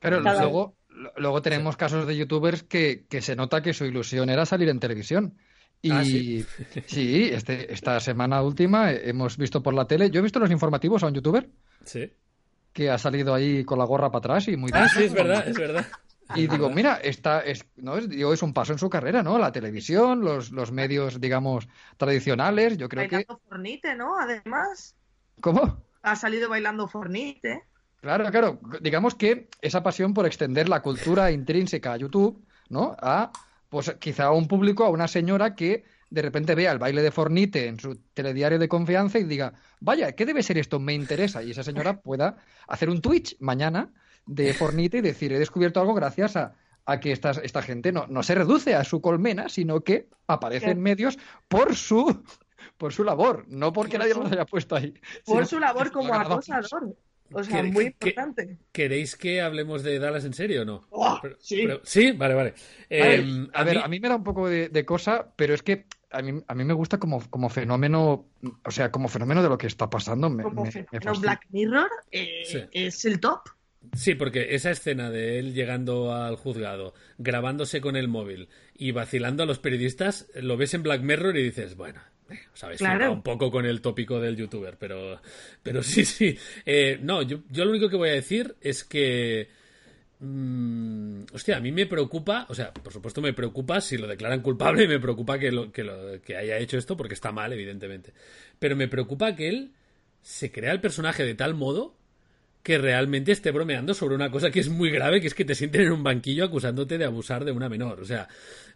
pero luego, luego tenemos casos de youtubers que, que se nota que su ilusión era salir en televisión. Y ah, sí, este, esta semana última hemos visto por la tele, yo he visto los informativos a un youtuber sí. que ha salido ahí con la gorra para atrás y muy Ah, sí, es verdad, es verdad. Y digo, mira, esta es, ¿no? es, digo, es un paso en su carrera, ¿no? La televisión, los, los medios, digamos, tradicionales, yo creo bailando Fornite, ¿no? Además. ¿Cómo? Ha salido bailando Fornite. Claro, claro. Digamos que esa pasión por extender la cultura intrínseca a YouTube, ¿no? A pues quizá a un público, a una señora que de repente vea el baile de Fornite en su telediario de confianza y diga, vaya, ¿qué debe ser esto? Me interesa. Y esa señora pueda hacer un Twitch mañana de Fornite y decir, he descubierto algo gracias a, que esta, esta gente no, no, se reduce a su colmena, sino que aparece en medios por su, por su labor, no porque nadie los haya puesto ahí. Por su labor como acosador. O sea, muy importante. ¿Queréis que hablemos de Dallas en serio o no? Oh, sí. sí, vale, vale. Em, a, ver, a mí me da un poco de, cosa, pero es que a mí, a mí me gusta como, como fenómeno, o sea, como fenómeno de lo que está pasando. como fenómeno Black Mirror eh, es el top. Sí, porque esa escena de él llegando al juzgado, grabándose con el móvil y vacilando a los periodistas, lo ves en Black Mirror y dices, bueno, sabes, un poco con el tópico del youtuber, pero, pero sí, sí. Eh, no, yo, yo, lo único que voy a decir es que. Mmm, hostia, a mí me preocupa, o sea, por supuesto me preocupa si lo declaran culpable, me preocupa que, lo, que, lo, que haya hecho esto porque está mal, evidentemente. Pero me preocupa que él se crea el personaje de tal modo que realmente esté bromeando sobre una cosa que es muy grave, que es que te sienten en un banquillo acusándote de abusar de una menor. O sea,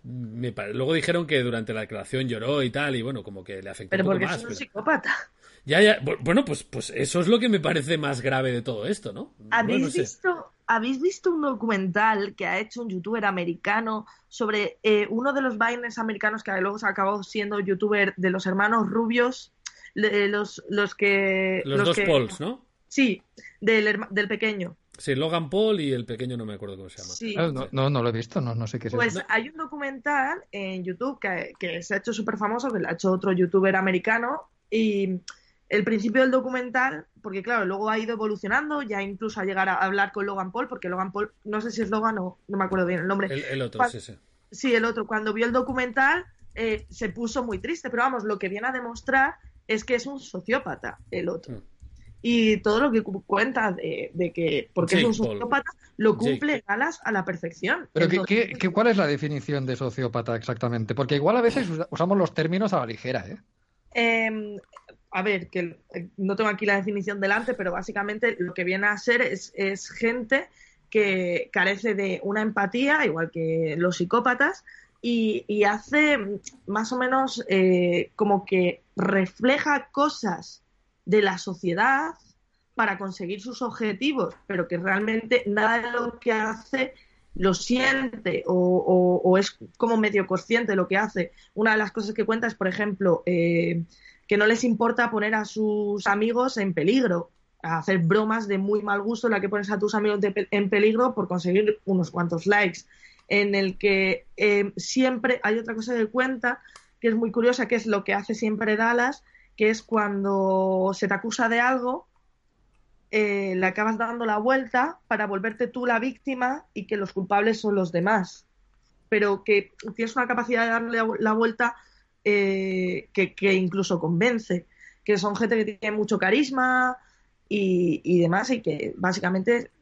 me luego dijeron que durante la declaración lloró y tal, y bueno, como que le afectó pero un poco más. Es un psicópata. Ya, ya, bueno, pues, pues eso es lo que me parece más grave de todo esto, ¿no? ¿Habéis, visto, ¿habéis visto un documental que ha hecho un youtuber americano sobre eh, uno de los vaines americanos que luego se acabó siendo youtuber de los hermanos rubios? los, los que. Los, dos Pauls, ¿no? Sí, del, del pequeño. Sí, Logan Paul y el pequeño no me acuerdo cómo se llama. Sí. Ah, no, no, no, lo he visto, no, no sé qué es Pues hay un documental en YouTube que, que se ha hecho súper famoso, que lo ha hecho otro youtuber americano, y el principio del documental, porque claro, luego ha ido evolucionando, ya incluso a llegar a hablar con Logan Paul, porque Logan Paul, no sé si es Logan o no me acuerdo bien el nombre. El, otro, sí, sí. Sí, el otro. Cuando vio el documental eh, se puso muy triste, pero vamos, lo que viene a demostrar es que es un sociópata el otro. Mm y todo lo que cuenta de, que, porque es un sociópata, lo cumple Galas a la perfección. Pero ¿qué, qué, cuál es la definición de sociópata exactamente? Porque igual a veces usamos los términos a la ligera, ¿eh? Em, a ver, que eh, no tengo aquí la definición delante, pero básicamente lo que viene a ser es, es gente que carece de una empatía, igual que los psicópatas, y, y hace más o menos eh, como que refleja cosas de la sociedad para conseguir sus objetivos, pero que realmente nada de lo que hace lo siente o, es como medio consciente de lo que hace. Una de las cosas que cuenta es, por ejemplo, eh, que no les importa poner a sus amigos en peligro, hacer bromas de muy mal gusto en la que pones a tus amigos en peligro por conseguir unos cuantos likes, en el que eh, siempre hay otra cosa que cuenta que es muy curiosa, que es lo que hace siempre Dallas, que es cuando se te acusa de algo, eh, le acabas dando la vuelta para volverte tú la víctima y que los culpables son los demás. Pero que tienes una capacidad de darle la vuelta eh, que, incluso convence, que son gente que tiene mucho carisma y, y, demás, y que básicamente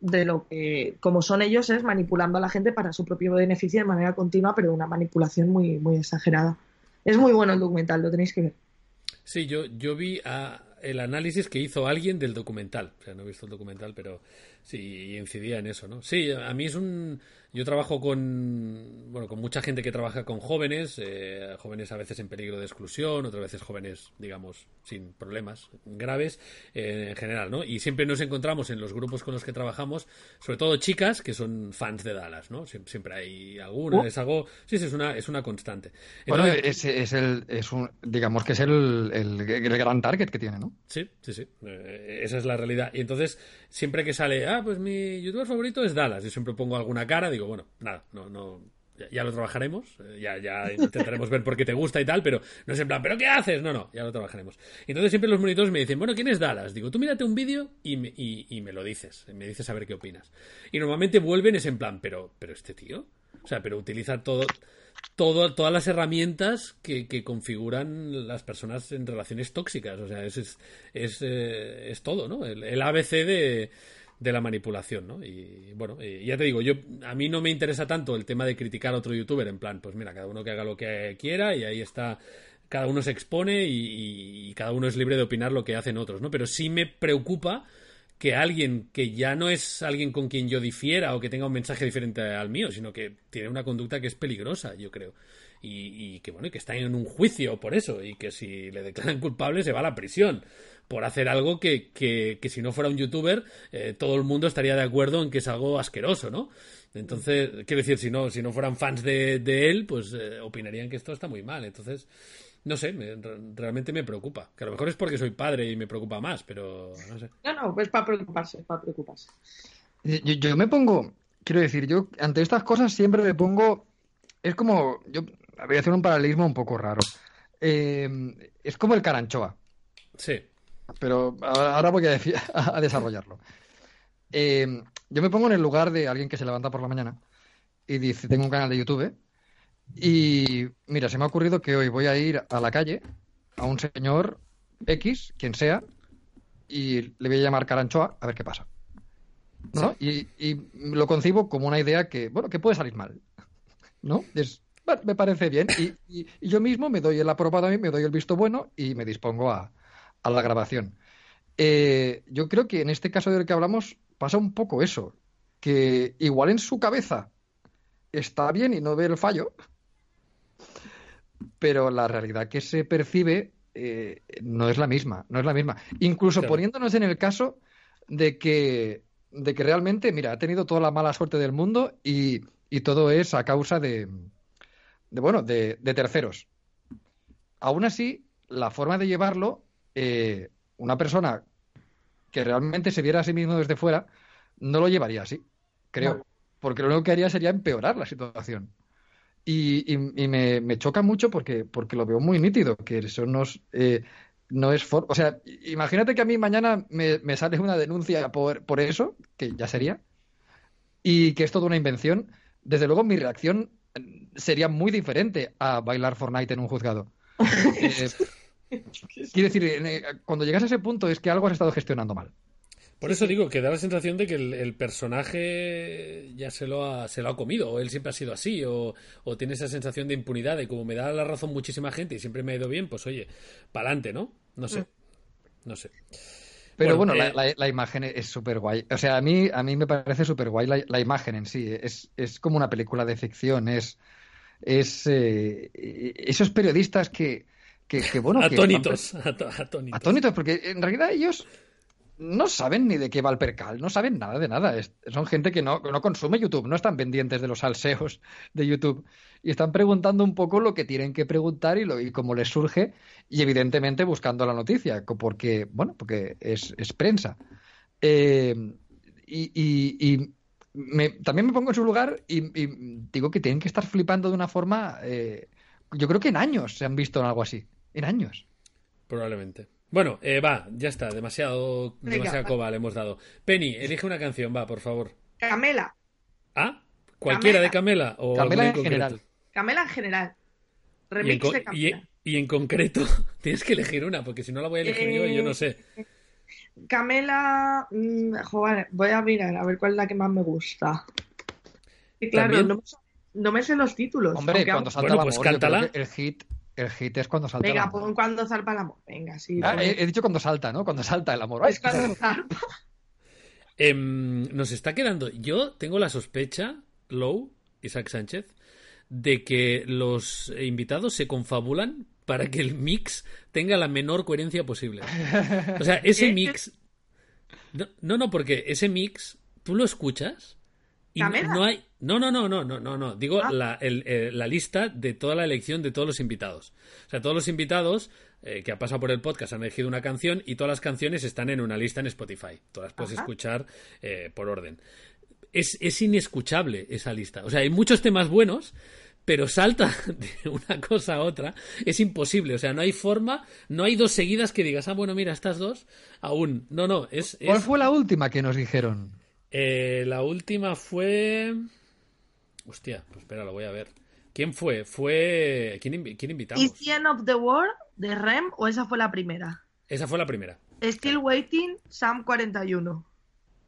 de lo que, como son ellos, es manipulando a la gente para su propio beneficio de manera continua, pero una manipulación muy, muy exagerada. Es muy bueno el documental, lo tenéis que ver. Sí, yo, yo vi el análisis que hizo alguien del documental. O sea, no he visto el documental, pero sí incidía en eso, ¿no? Sí, a mí es un yo trabajo con, bueno, con mucha gente que trabaja con jóvenes, eh, jóvenes a veces en peligro de exclusión, otras veces jóvenes, digamos, sin problemas graves eh, en general, ¿no? Y siempre nos encontramos en los grupos con los que trabajamos, sobre todo chicas que son fans de Dallas, ¿no? Siempre, hay alguna, uh. es algo, sí, sí, es una, es una constante. bueno, es, es, el, es un, digamos que es el, el, gran target que tiene, ¿no? Sí, sí, sí, eh, esa es la realidad. Y entonces, siempre que sale, ah, pues mi youtuber favorito es Dallas, yo siempre pongo alguna cara, digo, bueno, nada, no, no, ya, lo trabajaremos, eh, ya, ya intentaremos ver por qué te gusta y tal, pero no es en plan, ¿pero qué haces? No, no, ya lo trabajaremos. Entonces siempre los monitores me dicen, bueno, ¿quién es Dallas? Digo, tú mírate un vídeo y me, y, me lo dices, me dices a ver qué opinas. Y normalmente vuelven es en plan, pero, pero este tío, o sea, pero utiliza todo, todo, todas las herramientas que, que, configuran las personas en relaciones tóxicas. O sea, es, es, es, eh, todo, ¿no? el ABC de, de la manipulación, ¿no? Y bueno, ya te digo, yo a mí no me interesa tanto el tema de criticar a otro youtuber, en plan, pues mira, cada uno que haga lo que quiera y ahí está, cada uno se expone y, cada uno es libre de opinar lo que hacen otros, ¿no? Pero sí me preocupa que alguien que ya no es alguien con quien yo difiera o que tenga un mensaje diferente al mío, sino que tiene una conducta que es peligrosa, yo creo. Y, y que bueno, y que está en un juicio por eso, y que si le declaran culpable se va a la prisión por hacer algo que, que, que si no fuera un youtuber, eh, todo el mundo estaría de acuerdo en que es algo asqueroso, ¿no? Entonces, quiero decir, si no, si no fueran fans de, de él, pues eh, opinarían que esto está muy mal. Entonces, no sé, realmente me preocupa. Que a lo mejor es porque soy padre y me preocupa más, pero no sé. No, no, pues para preocuparse, para preocuparse. Yo, yo me pongo, quiero decir, yo ante estas cosas siempre me pongo, es como, yo voy a hacer un paralelismo un poco raro. Eh, es como el caranchoa. Sí pero ahora voy a, desarrollarlo. Eh, yo me pongo en el lugar de alguien que se levanta por la mañana y dice, tengo un canal de YouTube y mira, se me ha ocurrido que hoy voy a ir a la calle a un señor X, quien sea, y le voy a llamar Caranchoa a ver qué pasa. ¿No? Y, lo concibo como una idea que, bueno, que puede salir mal. ¿No? me parece bien. Y, yo mismo me doy el aprobado a mí, me doy el visto bueno y me dispongo a, a la grabación. Eh, yo creo que en este caso del que hablamos pasa un poco eso, que igual en su cabeza está bien y no ve el fallo, pero la realidad que se percibe eh, no es la misma, no es la misma. Incluso poniéndonos en el caso de que, de que realmente, mira, ha tenido toda la mala suerte del mundo y, todo es a causa de, de bueno, de, de terceros. Aún así, la forma de llevarlo eh, una persona que realmente se viera a sí mismo desde fuera no lo llevaría así, creo. Porque lo único que haría sería empeorar la situación. Y, me, choca mucho porque, porque lo veo muy nítido, que eso nos, eh, no es... o sea, imagínate que a mí mañana me, sale una denuncia por, por eso, que ya sería, y que es toda una invención. Desde luego mi reacción sería muy diferente a bailar Fortnite en un juzgado. Eh, Quiero decir, eh, cuando llegas a ese punto es que algo has estado gestionando mal. Por eso digo que da la sensación de que el, personaje ya se lo, ha, se lo ha comido, o él siempre ha sido así, o, tiene esa sensación de impunidad, y como me da la razón muchísima gente y siempre me ha ido bien, pues oye, pa'lante, ¿no? No sé. No sé. Pero bueno, eh, la, imagen es súper guay. O sea, a mí, a mí me parece súper guay la, imagen en sí. Es, es como una película de ficción. Es, es eh, esos periodistas que, que, bueno, atónitos, atónitos. porque en realidad ellos no saben ni de qué va el percal, no saben nada de nada. son gente que no, no consume YouTube, no están pendientes de los salseos de YouTube y están preguntando un poco lo que tienen que preguntar y, lo, y cómo les surge y evidentemente buscando la noticia, porque, bueno, porque es, prensa. Eh, y, también me pongo en su lugar y, digo que tienen que estar flipando de una forma, eh, yo creo que en años se han visto en algo así en años. Probablemente. Bueno, eh, va, ya está, demasiado, demasiada coba le hemos dado. Penny, elige una canción, va, por favor. Camela. ¿Ah? ¿Cualquiera de Camela? O Camela en, general. Camela en general. Remix y en, de Camela. Y, en concreto, tienes que elegir una, porque si no la voy a elegir yo, yo no sé. Camela, mm, joder, voy a mirar a ver cuál es la que más me gusta. Y claro, no, me sé los títulos. Hombre, cuando salta la pues. El hit El hit es cuando salta Venga, el amor. pon cuando zarpa el amor. Venga, sí. Ah, he, he dicho cuando salta, ¿no? Cuando salta el amor. Ay, es cuando zarpa. Em, nos está quedando. Yo tengo la sospecha, Low, Isaac Sánchez, de que los invitados se confabulan para que el mix tenga la menor coherencia posible. O sea, ese mix. No, no, no, porque ese mix, tú lo escuchas y no, ¿Camela? no hay. No, no, no, no, no, no, no. Digo Ah. la, el- eh, la lista de toda la elección de todos los invitados. O sea, todos los invitados eh, que han pasado por el podcast han elegido una canción y todas las canciones están en una lista en Spotify. Todas las puedes Ajá. escuchar eh, por orden. Es, es inescuchable esa lista. O sea, hay muchos temas buenos, pero salta de una cosa a otra. Es imposible. O sea, no hay forma, no hay dos seguidas que digas, ah, bueno, mira, estas dos, aún. No, no, es. ¿Cuál es- fue la última que nos dijeron? Eh, la última fue. Hostia, pues espera, lo voy a ver. ¿Quién fue? Fue. ¿Quién, invi- quién invitamos? ¿Is the end of the world de Rem o esa fue la primera? Esa fue la primera. Still Waiting, Sam 41.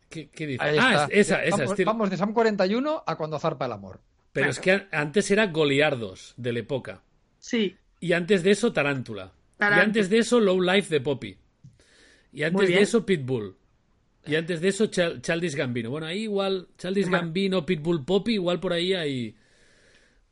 ¿Qué, qué dice? Ah, esa, esa. Vamos, Steel- vamos de Sam 41 a cuando zarpa el amor. Pero claro. es que an- antes era Goliardos, de la época. Sí. Y antes de eso, Tarántula. Tarántula. Y antes de eso, Low Life de Poppy. Y antes de eso, Pitbull. Y antes de eso, Chal- Childish Gambino. Bueno, ahí igual, Bueno. Gambino, Pitbull, Poppy, igual por ahí hay.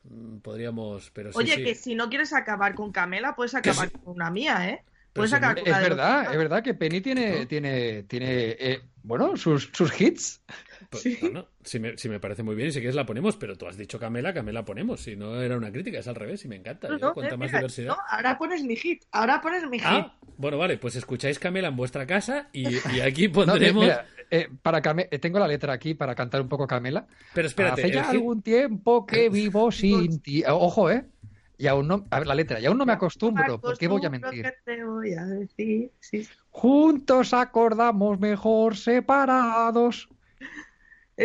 mm, Podríamos, pero sí, Oye, sí. que si no quieres acabar con Camela, puedes acabar con una mía, ¿eh? Puedes acabar con la Es de verdad, es verdad que Penny tiene, tiene, tiene eh, bueno, sus, sus hits. Pues, Sí. bueno, si me, si me parece muy bien y si quieres la ponemos, pero tú has dicho Camela, Camela ponemos. Si no era una crítica, es al revés y me encanta. No, Yo, no, cuanta eh, más mira, diversidad. no, ahora pones mi hit. Ahora pones mi hit. Ah, bueno, vale, pues escucháis Camela en vuestra casa y, y aquí No, pondremos. mira, eh, para Came- eh, tengo la letra aquí para cantar un poco Camela. pero espérate, Hace ya hit- algún tiempo que vivo sin ti. Eh, Ojo, ¿eh? Y aún no, a ver, la letra, y aún no me acostumbro, ¿por qué voy a mentir? que te voy a decir. Sí. Juntos acordamos mejor separados.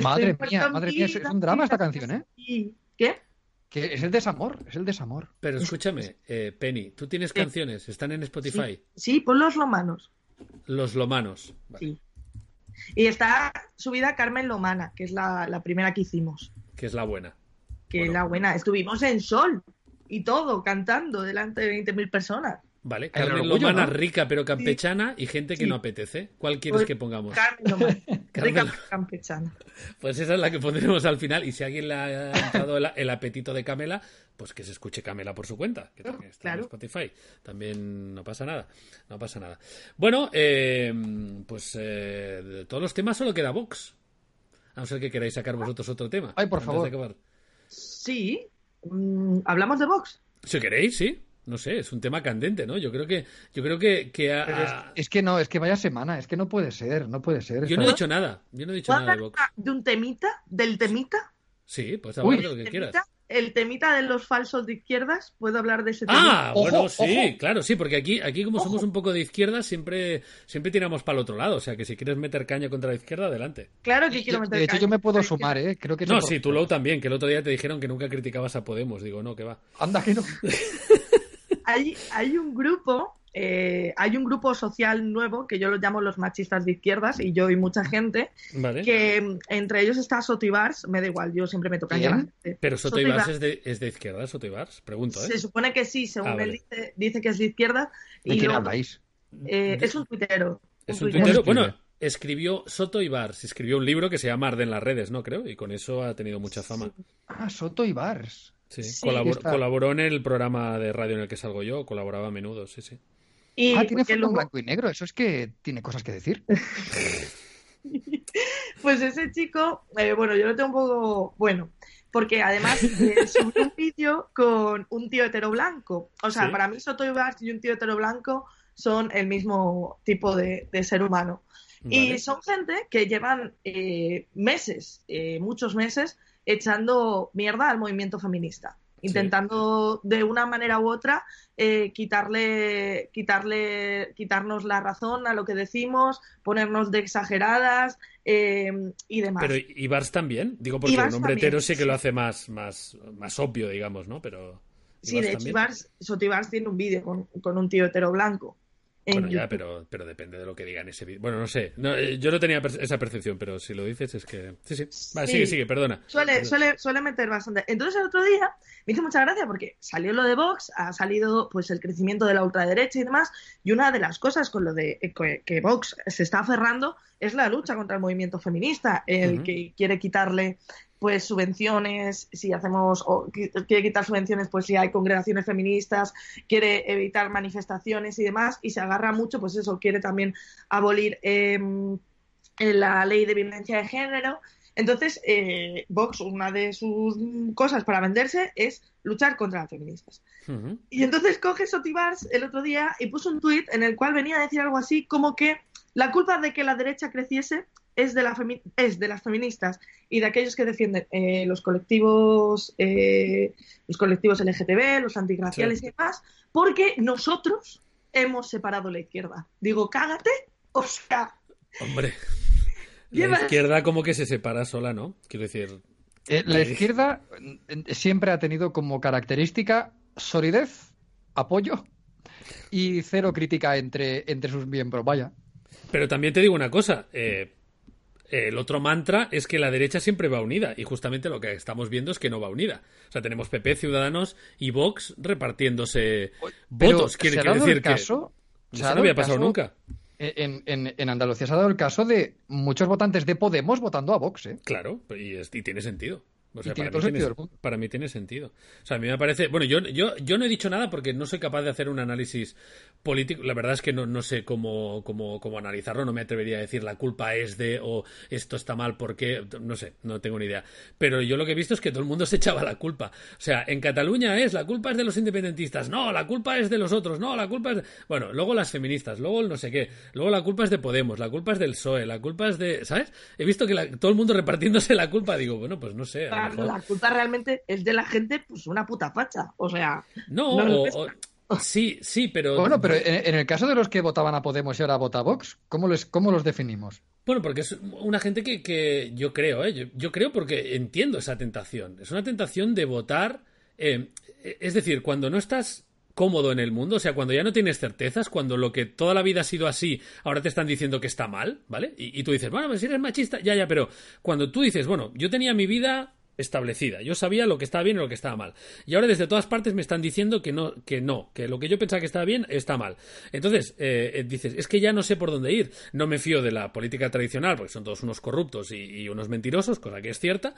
Madre por mía, madre mía, es- un drama esta canción, ¿eh? Y- ¿Qué? Que es el desamor, es el desamor. Pero escúchame, eh, Penny, tú tienes canciones, están en Spotify. Sí, pon los lomanos. Los Lomanos. Vale, Sí. Y está subida Carmen Lomana, que es la, la primera que hicimos. Que es la buena. Que Bueno. es la buena. Estuvimos en Sol y todo, cantando delante de 20.000 personas. Vale, Carmen orgullo, Lomana ¿no? rica pero campechana y gente que Sí. no apetece. ¿Cuál quieres Pues, que pongamos? Carmen Lomana. Carmen- rica campechana. Pues esa es la que pondremos al final. Y si a alguien le ha entrado el, el apetito de Camela, pues que se escuche Camela por su cuenta, que también está Claro. en Spotify. También no pasa nada. No pasa nada. Bueno, eh, pues eh, de todos los temas solo queda Vox. A no ser que queráis sacar vosotros otro tema. Ay, por favor. Sí. Mm, ¿Hablamos de Vox? Si queréis, sí. No sé, es un tema candente, ¿no? Yo creo que, yo creo que, que a- Pero es, que no, es que vaya semana, es que no puede ser, no puede ser. yo no he dicho nada. Yo no he dicho ¿Puedo nada de de un temita? ¿Del temita? Sí, pues hablar de lo que ¿El quieras. El temita de los falsos de izquierdas. ¿Puedo hablar de ese tema? Ah, Ojo, bueno, sí, ojo. claro, sí, porque aquí, aquí como Ojo. somos un poco de izquierda, siempre, siempre tiramos para el otro lado. O sea, que si quieres meter caña contra la izquierda, adelante. Claro que quiero meter de hecho, caña. yo me puedo sumar, ¿eh? Creo que No, sí, tú Lou también, que el otro día te dijeron que nunca criticabas a Podemos. Digo, no, que va. Anda que no. Hay, hay un grupo, eh, hay un grupo social nuevo que yo lo llamo los machistas de izquierdas y yo y mucha gente, Vale. que mm, entre ellos está Sotibars, me da igual, yo siempre me toca ¿Quién? Pero Soto Soto Ibars Ibars. es de, es de izquierda, Soto Ibars. Pregunto, ¿eh? Se supone que sí, según Ah, él dice, dice que es de izquierda. ¿De Y quién luego, habláis? eh, es un tuitero. Es un tuitero. Bueno, escribió Soto Ibars, escribió un libro que se llama Arde en las redes, ¿no? Creo, y con eso ha tenido mucha fama. Ah, Soto y Bars. Sí, Sí. Colabor- Está. colaboró en el programa de radio en el que salgo yo, colaboraba a menudo, sí, sí. Y ah, tiene foto en blanco y negro. Eso es que tiene cosas que decir. Pues ese chico, eh, bueno, yo lo tengo un poco bueno, porque además eh, subió un vídeo con un tío hetero blanco. O sea, Sí. para mí Soto Ibars y un tío hetero blanco son el mismo tipo de, de ser humano. Vale. Y son gente que llevan eh, meses, eh, muchos meses, echando mierda al movimiento feminista. Intentando de una manera u otra eh, quitarle, quitarle, quitarnos la razón a lo que decimos, ponernos de exageradas eh, y demás. Pero Ibars también, digo porque Ibars un hombre también, hetero sí que lo hace más, más, más obvio, digamos, ¿no? Pero sí, de hecho. Ibars, Soto Ibars tiene un vídeo con, con un tío hetero blanco. En Bueno, ya, pero, pero depende de lo que digan ese vídeo. Bueno, no sé. No, eh, yo no tenía esa percepción, pero si lo dices es que. Sí, sí. Vale, Sí. sigue, sigue, perdona. Suele, suele, suele meter bastante. Entonces el otro día me hizo mucha gracia porque salió lo de Vox, ha salido pues el crecimiento de la ultraderecha y demás, y una de las cosas con lo de eh, que, que Vox se está aferrando es la lucha contra el movimiento feminista, el que quiere quitarle pues subvenciones, si hacemos, o qui- quiere quitar subvenciones, pues si hay congregaciones feministas, quiere evitar manifestaciones y demás, y se agarra mucho, pues eso, quiere también abolir em, la ley de violencia de género. Entonces, eh, Vox, una de sus cosas para venderse es luchar contra las feministas. Y entonces coge Sotibars el otro día y puso un tuit en el cual venía a decir algo así como que la culpa de que la derecha creciese es de, la femi- es de las feministas y de aquellos que defienden eh, los colectivos eh, los colectivos LGTB, los antigraciales Sí. y demás, porque nosotros hemos separado la izquierda. Digo, cágate, o sea, Hombre. La izquierda como que se separa sola, ¿no? Quiero decir. Eh, la izquierda siempre ha tenido como característica solidez, apoyo y cero crítica entre, entre sus miembros. Vaya. Pero también te digo una cosa. eh, el otro mantra es que la derecha siempre va unida. Y justamente lo que estamos viendo es que no va unida. O sea, tenemos PP, Ciudadanos y Vox repartiéndose Pero votos. Quiere, ¿se ha quiere dado decir que. Eso no había pasado caso? nunca. En, en- en Andalucía se ha dado el caso de muchos votantes de Podemos votando a Vox, ¿eh? Claro, y, es- y tiene sentido. O sea, Y tiene para, todo mí sentido tiene, del mundo. para mí tiene sentido. O sea, a mí me parece. Bueno, yo, yo, yo no he dicho nada porque no soy capaz de hacer un análisis político. La verdad es que no, no sé cómo, cómo, cómo analizarlo. No me atrevería a decir la culpa es de o esto está mal porque. No sé, no tengo ni idea. Pero yo lo que he visto es que todo el mundo se echaba la culpa. O sea, en Cataluña es la culpa es de los independentistas. No, la culpa es de los otros. No, la culpa es. de- Bueno, luego las feministas, luego el no sé qué. Luego la culpa es de Podemos, la culpa es del PSOE, la culpa es de. ¿Sabes? He visto que la- todo el mundo repartiéndose la culpa. Digo, bueno, pues no sé. La culpa realmente es de la gente, pues una puta facha. O sea, No, No, o- o- sí, sí, pero. Bueno, pero en, en el caso de los que votaban a Podemos y ahora vota a Vox, ¿cómo, les, cómo los definimos? Bueno, porque es una gente que, que yo creo, ¿eh? Yo, yo creo porque entiendo esa tentación. Es una tentación de votar. eh, es decir, cuando no estás cómodo en el mundo, o sea, cuando ya no tienes certezas, cuando lo que toda la vida ha sido así, ahora te están diciendo que está mal, ¿vale? Y, y tú dices, bueno, pues si eres machista, ya, ya, pero cuando tú dices, bueno, yo tenía mi vida establecida, yo sabía lo que estaba bien y lo que estaba mal, y ahora desde todas partes me están diciendo que no, que no, que lo que yo pensaba que estaba bien está mal. Entonces, eh, eh, dices, es que ya no sé por dónde ir, no me fío de la política tradicional, porque son todos unos corruptos y, y unos mentirosos, cosa que es cierta.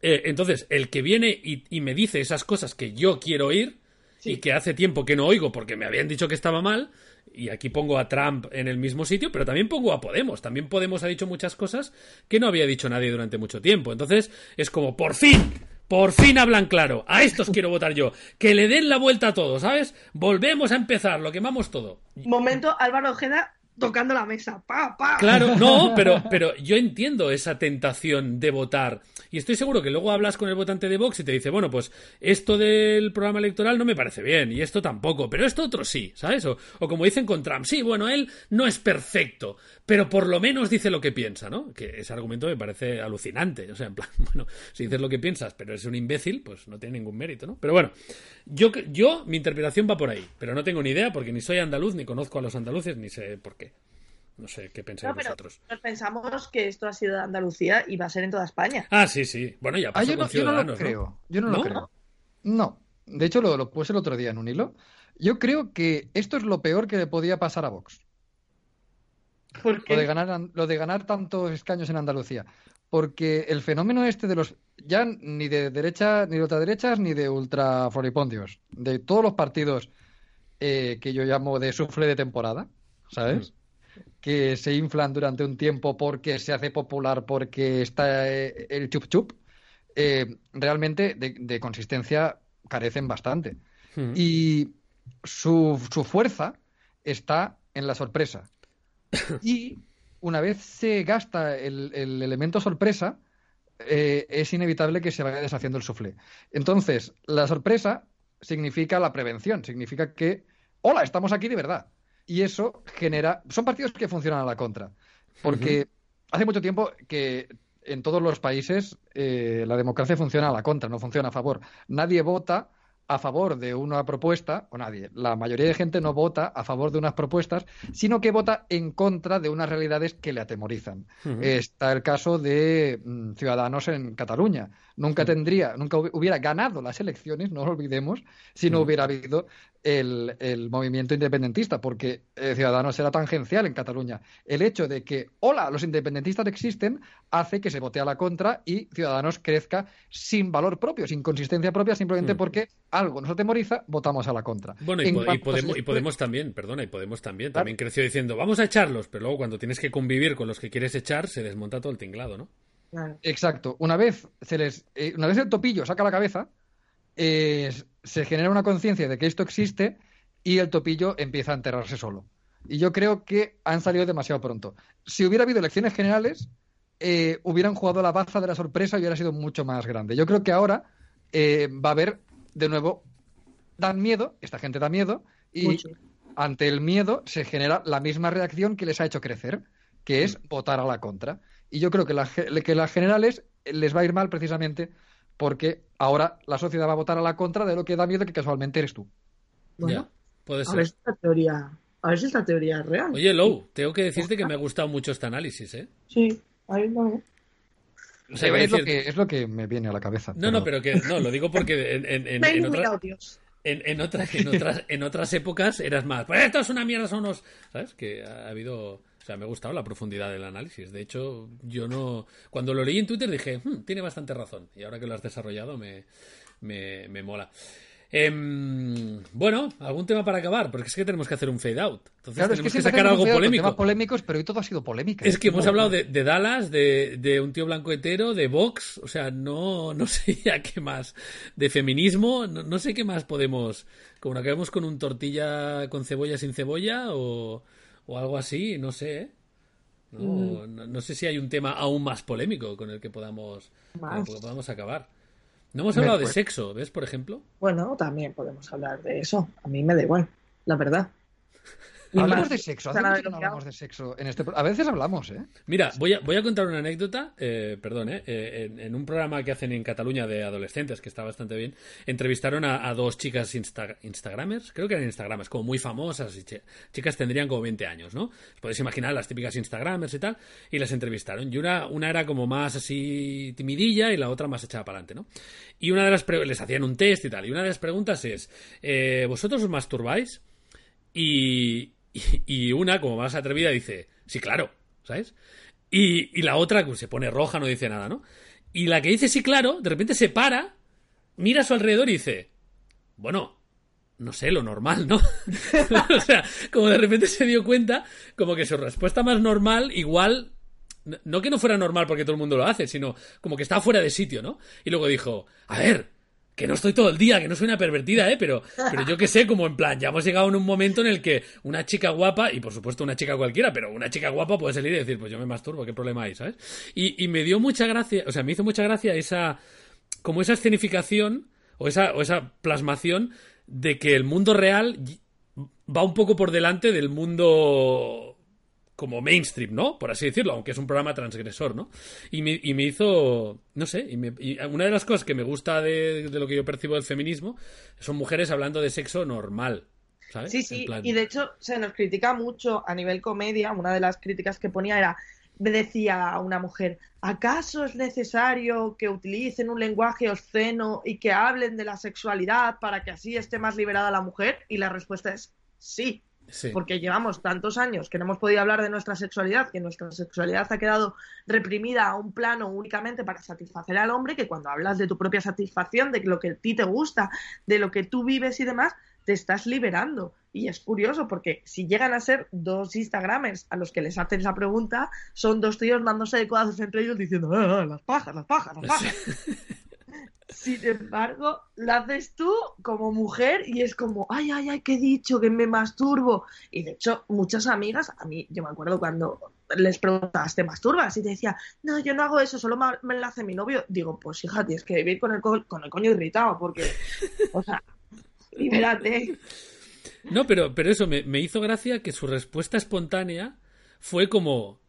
Eh, entonces, el que viene y, y me dice esas cosas que yo quiero oír, y que hace tiempo que no oigo porque me habían dicho que estaba mal, y aquí pongo a Trump en el mismo sitio, pero también pongo a Podemos. También Podemos ha dicho muchas cosas que no había dicho nadie durante mucho tiempo. Entonces, es como, por fin, por fin hablan claro. A estos quiero votar yo. Que le den la vuelta a todo, ¿sabes? Volvemos a empezar, lo quemamos todo. momento Álvaro Ojeda tocando la mesa. Pa, pa. Claro, no, pero, pero yo entiendo esa tentación de votar. Y estoy seguro que luego hablas con el votante de Vox y te dice, bueno, pues esto del programa electoral no me parece bien, y esto tampoco, pero esto otro sí, ¿sabes? O, o como dicen con Trump, sí, bueno, él no es perfecto, pero por lo menos dice lo que piensa, ¿no? Que ese argumento me parece alucinante. O sea, en plan, bueno, si dices lo que piensas, pero eres un imbécil, pues no tiene ningún mérito, ¿no? Pero bueno, yo, yo, mi interpretación va por ahí, pero no tengo ni idea porque ni soy andaluz, ni conozco a los andaluces, ni sé por qué. No sé qué pensáis No, pero vosotros. nos pensamos que esto ha sido de Andalucía y va a ser en toda España. Ah, sí, sí. Bueno, ya Ah, pasó yo no, yo no lo creo. Yo no, ¿No? lo creo. No. De hecho, lo, lo puse el otro día en un hilo. Yo creo que esto es lo peor que le podía pasar a Vox. Porque Lo de ganar, lo de ganar tantos escaños en Andalucía. Porque el fenómeno este de los. Ya ni de derecha, ni de ultraderechas, ni de ultrafloripondios. De todos los partidos eh, que yo llamo de sufle de temporada, ¿sabes? Que se inflan durante un tiempo porque se hace popular, porque está eh, el chup chup. eh, realmente de, de consistencia carecen bastante. Ujú. Y su, su fuerza está en la sorpresa. Y una vez se gasta el, el elemento sorpresa, eh, es inevitable que se vaya deshaciendo el soufflé. Entonces, la sorpresa significa la prevención, significa que, hola, estamos aquí de verdad. Y eso genera. Son partidos que funcionan a la contra. Porque hace mucho tiempo que en todos los países eh, la democracia funciona a la contra, no funciona a favor. Nadie vota a favor de una propuesta, o nadie, la mayoría de gente no vota a favor de unas propuestas, sino que vota en contra de unas realidades que le atemorizan. Está el caso de mm, Ciudadanos en Cataluña. Nunca tendría, nunca hubiera ganado las elecciones, no lo olvidemos, si no hubiera habido el, movimiento independentista, porque eh, Ciudadanos era tangencial en Cataluña. El hecho de que, hola, los independentistas existen, hace que se vote a la contra y Ciudadanos crezca sin valor propio, sin consistencia propia, simplemente porque algo nos atemoriza, votamos a la contra. Bueno, y, podemos, y podemos, también, perdona, y Podemos también, también creció diciendo, vamos a echarlos, pero luego cuando tienes que convivir con los que quieres echar, se desmonta todo el tinglado, ¿no? Exacto. Una vez, se les, eh, una vez el topillo saca la cabeza, se genera una conciencia de que esto existe y el topillo empieza a enterrarse solo. Y yo creo que han salido demasiado pronto. Si hubiera habido elecciones generales, eh, hubieran jugado la baza de la sorpresa y hubiera sido mucho más grande. Yo creo que ahora eh, va a haber, de nuevo, dan miedo, esta gente da miedo, y ante el miedo se genera la misma reacción que les ha hecho crecer, que es votar a la contra. Y yo creo que, que las generales les va a ir mal precisamente porque ahora la sociedad va a votar a la contra de lo que da miedo que casualmente eres tú. Bueno, puede ser. A ver si esta teoría, a ver si esta teoría es real. Oye, Lou, tengo que decirte que me ha gustado mucho este análisis, ¿eh? Sí, ahí no. es, lo que, es lo que me viene a la cabeza. No, no, pero que no, lo digo porque en, en, en, en, en, otras, en, otras, en otras épocas eras más, pues esto es una mierda, son unos. ¿Sabes? Que ha habido o sea, me ha gustado la profundidad del análisis. De hecho, yo no. Cuando lo leí en Twitter dije, hmm, tiene bastante razón. Y ahora que lo has desarrollado, me, me, me mola. Em, bueno, algún tema para acabar, porque es que tenemos que hacer un fade out. Entonces tenemos que, sacar algo polémico. Temas polémicos, pero hoy todo ha sido polémica. Es que hemos hablado de, Dallas, de, de, un tío blanco hetero, de Vox, o sea, no, no sé ya qué más. De feminismo, no, no sé qué más podemos. Como acabemos con un tortilla con cebolla sin cebolla o o algo así, no sé. ¿eh? No, sé si hay un tema aún más polémico con el que podamos, podamos acabar. No hemos hablado de sexo, ¿ves, por ejemplo? Bueno, también podemos hablar de eso. A mí me da igual, la verdad. Hablamos de sexo. Hace mucho que no hablamos de sexo. En este... A veces hablamos, ¿eh? Mira, voy a, voy a contar una anécdota. Eh, perdón, ¿eh? eh en, un programa que hacen en Cataluña de adolescentes, que está bastante bien, entrevistaron a, dos chicas Instagramers. Creo que eran Instagramers, como muy famosas. Y chicas tendrían como 20 años, ¿no? Podéis imaginar las típicas Instagramers y tal. Y las entrevistaron. Y una, una era como más así timidilla y la otra más echada para adelante, ¿no? Y una de las les hacían un test y tal. Y una de las preguntas es: eh, ¿Vosotros os masturbáis? Y, y, una, como más atrevida, dice, sí, claro, ¿sabes? Y, la otra, que se pone roja, no dice nada, ¿no? Y la que dice sí, claro, de repente se para, mira a su alrededor y dice, bueno, no sé, lo normal, ¿no? o sea, como de repente se dio cuenta, como que su respuesta más normal, igual, no que no fuera normal porque todo el mundo lo hace, sino como que está fuera de sitio, ¿no? Y luego dijo, a ver, que no estoy todo el día, que no soy una pervertida, ¿eh? Pero, pero yo que sé, como en plan, ya hemos llegado en un momento en el que una chica guapa, y por supuesto una chica cualquiera, pero una chica guapa puede salir y decir, pues yo me masturbo, ¿qué problema hay, ¿sabes? Y, y me dio mucha gracia, o sea, me hizo mucha gracia esa, como esa escenificación, o esa, o esa plasmación de que el mundo real va un poco por delante del mundo como mainstream, ¿no? Por así decirlo, aunque es un programa transgresor, ¿no? Y me, y me hizo, no sé, y, una de las cosas que me gusta de, lo que yo percibo del feminismo son mujeres hablando de sexo normal. ¿sabes? Sí, sí, y de hecho se nos critica mucho a nivel comedia, una de las críticas que ponía era, me decía a una mujer, ¿acaso es necesario que utilicen un lenguaje obsceno y que hablen de la sexualidad para que así esté más liberada la mujer? Y la respuesta es sí. Porque llevamos tantos años que no hemos podido hablar de nuestra sexualidad, que nuestra sexualidad ha quedado reprimida a un plano únicamente para satisfacer al hombre, que cuando hablas de tu propia satisfacción, de lo que a ti te gusta, de lo que tú vives y demás, te estás liberando. Y es curioso porque si llegan a ser dos Instagramers a los que les hacen esa pregunta, son dos tíos dándose de codazos entre ellos diciendo, ah, ah, las pajas, las pajas, las pajas. Sin embargo, lo haces tú como mujer y es como, ay, ay, ay, ¿qué he dicho? Que me masturbo. Y de hecho, muchas amigas, a mí, yo me acuerdo cuando les preguntas, ¿te masturbas? Y te decía, no, yo no hago eso, solo me, lo hace mi novio. Digo, pues hija, tienes que vivir con el, con el coño irritado, porque, o sea, libérate. No, pero, pero eso me, me hizo gracia que su respuesta espontánea fue como,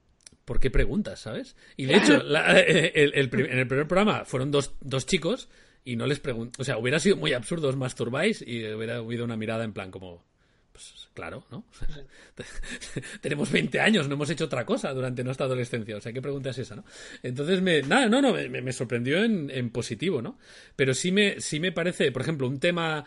¿por qué preguntas, sabes? Y de hecho, en el primer programa fueron dos, dos chicos y no les pregunto, o sea, hubiera sido muy absurdo, os masturbáis y hubiera habido una mirada en plan como, pues claro, ¿no? Tenemos 20 años, no hemos hecho otra cosa durante nuestra adolescencia, o sea, ¿qué pregunta es esa, no? Entonces, me, nada, no, no, me, me sorprendió en, en, positivo, ¿no? Pero sí me, sí me parece, por ejemplo, un tema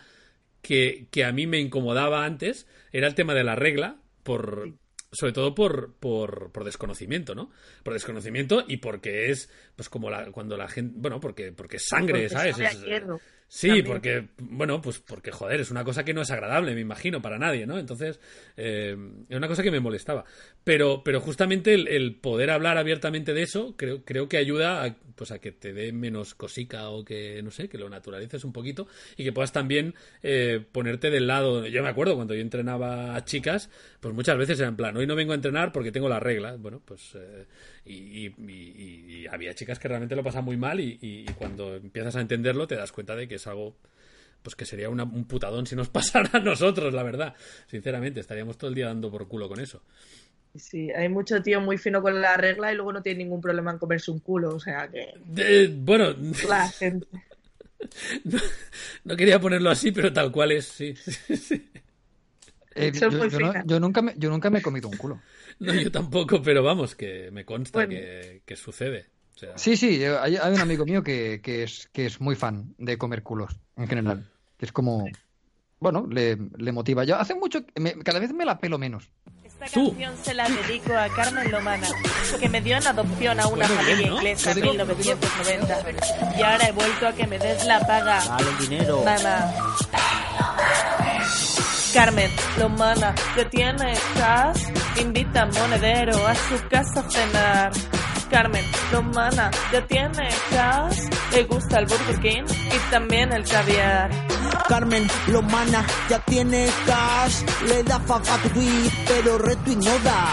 que, que a mí me incomodaba antes era el tema de la regla, por, sobre todo por, por, por, desconocimiento, ¿no? Por desconocimiento y porque es, pues como la, cuando la gente, bueno, porque, porque es sangre, Porque ¿sabes? sabe Es-. Sí, también. porque, bueno, pues porque, joder, es una cosa que no es agradable, me imagino, para nadie, ¿no? Entonces, eh, es una cosa que me molestaba. Pero, pero justamente el, el poder hablar abiertamente de eso, creo, creo que ayuda a, pues a que te dé menos cosica o que, no sé, que lo naturalices un poquito y que puedas también eh, ponerte del lado. Yo me acuerdo cuando yo entrenaba a chicas, pues muchas veces era en plan, hoy no vengo a entrenar porque tengo la regla. Bueno, pues. eh, y, y- y- y había chicas que realmente lo pasan muy mal y, y- y cuando empiezas a entenderlo te das cuenta de que es algo pues que sería una- un putadón si nos pasara a nosotros, la verdad. Sinceramente, estaríamos todo el día dando por culo con eso. Sí, hay mucho tío muy fino con la regla y luego no tiene ningún problema en comerse un culo, o sea que De- bueno, la gente. no, no quería ponerlo así, pero tal cual es, sí. sí. Eh, no- yo nunca me, yo nunca me he comido un culo. No, yo tampoco, pero vamos, que me consta Bueno. que, que sucede. O sea, Sí, sí, eh, hay, hay un amigo mío que, que es, que es muy fan de comer culos en general. Que es como, bueno, le, le motiva. Yo hace mucho, me- cada vez me la pelo menos. Esta Tú. canción se la dedico a Carmen Lomana, que me dio en adopción a una Bueno, bien, familia ¿no? inglesa en Lo digo- 1990. Y ahora he vuelto a que me des la paga. Dale el dinero. Mamá. Carmen Lomana, que tiene cash, invita a Monedero a su casa a cenar. Carmen Lomana, que tiene cash, le gusta el Burger King y también el caviar. Carmen Lomana ya tiene cash, le da fafa a tu tweet, pero retweet no da.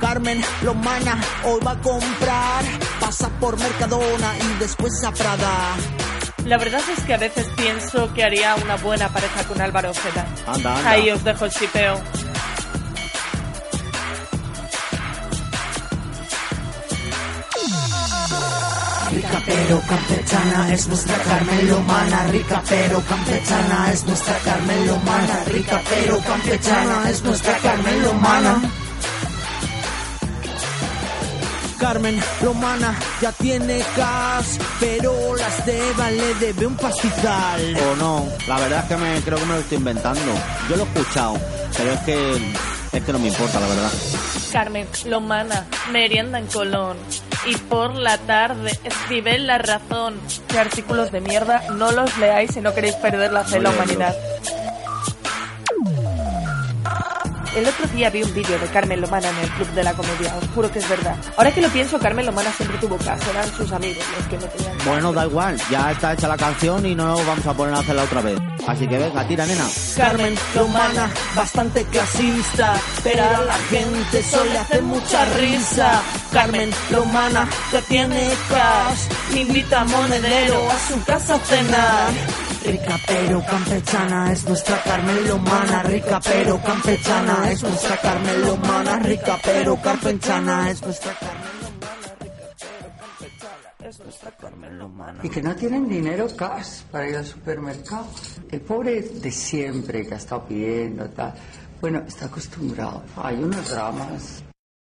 Carmen Lomana hoy va a comprar, pasa por Mercadona y después a Prada. La verdad es que a veces pienso que haría una buena pareja con Álvaro Ojeda. Anda, anda. Ahí os dejo el chipeo. Rica pero campechana es nuestra Carmen Lomana. Rica pero campechana es nuestra Carmen Lomana. Rica pero campechana es nuestra Carmen Lomana. Carmen Lomana ya tiene cash, pero las de Eva le debe un pastizal. O no, la verdad es que me, creo que me lo estoy inventando. Yo lo he escuchado, pero es que es que no me importa, la verdad. Carmen Lomana, merienda en Colón. Y por la tarde escribe La Razón. Que artículos de mierda no los leáis si no queréis perder la fe en la humanidad. El otro día vi un vídeo de Carmen Lomana en el Club de la Comedia, os juro que es verdad. Ahora que lo pienso, Carmen Lomana siempre tuvo caso, eran sus amigos los que me tenían caso. Bueno, da igual, ya está hecha la canción y no vamos a poner a hacerla otra vez. Así que venga, tira, nena. Carmen Lomana, bastante clasista, pero a la gente eso le hace mucha risa. Carmen Lomana, que tiene cash, invita a Monedero a su casa a cenar. Rica pero campechana es nuestra Carmen Lomana, rica pero campechana es nuestra Carmen Lomana, rica pero campechana es nuestra Carmen Lomana, rica pero campechana es nuestra Carmen Lomana. y que no tienen dinero cash para ir al supermercado. El pobre de siempre que ha estado pidiendo tal, bueno, está acostumbrado. Hay unos dramas.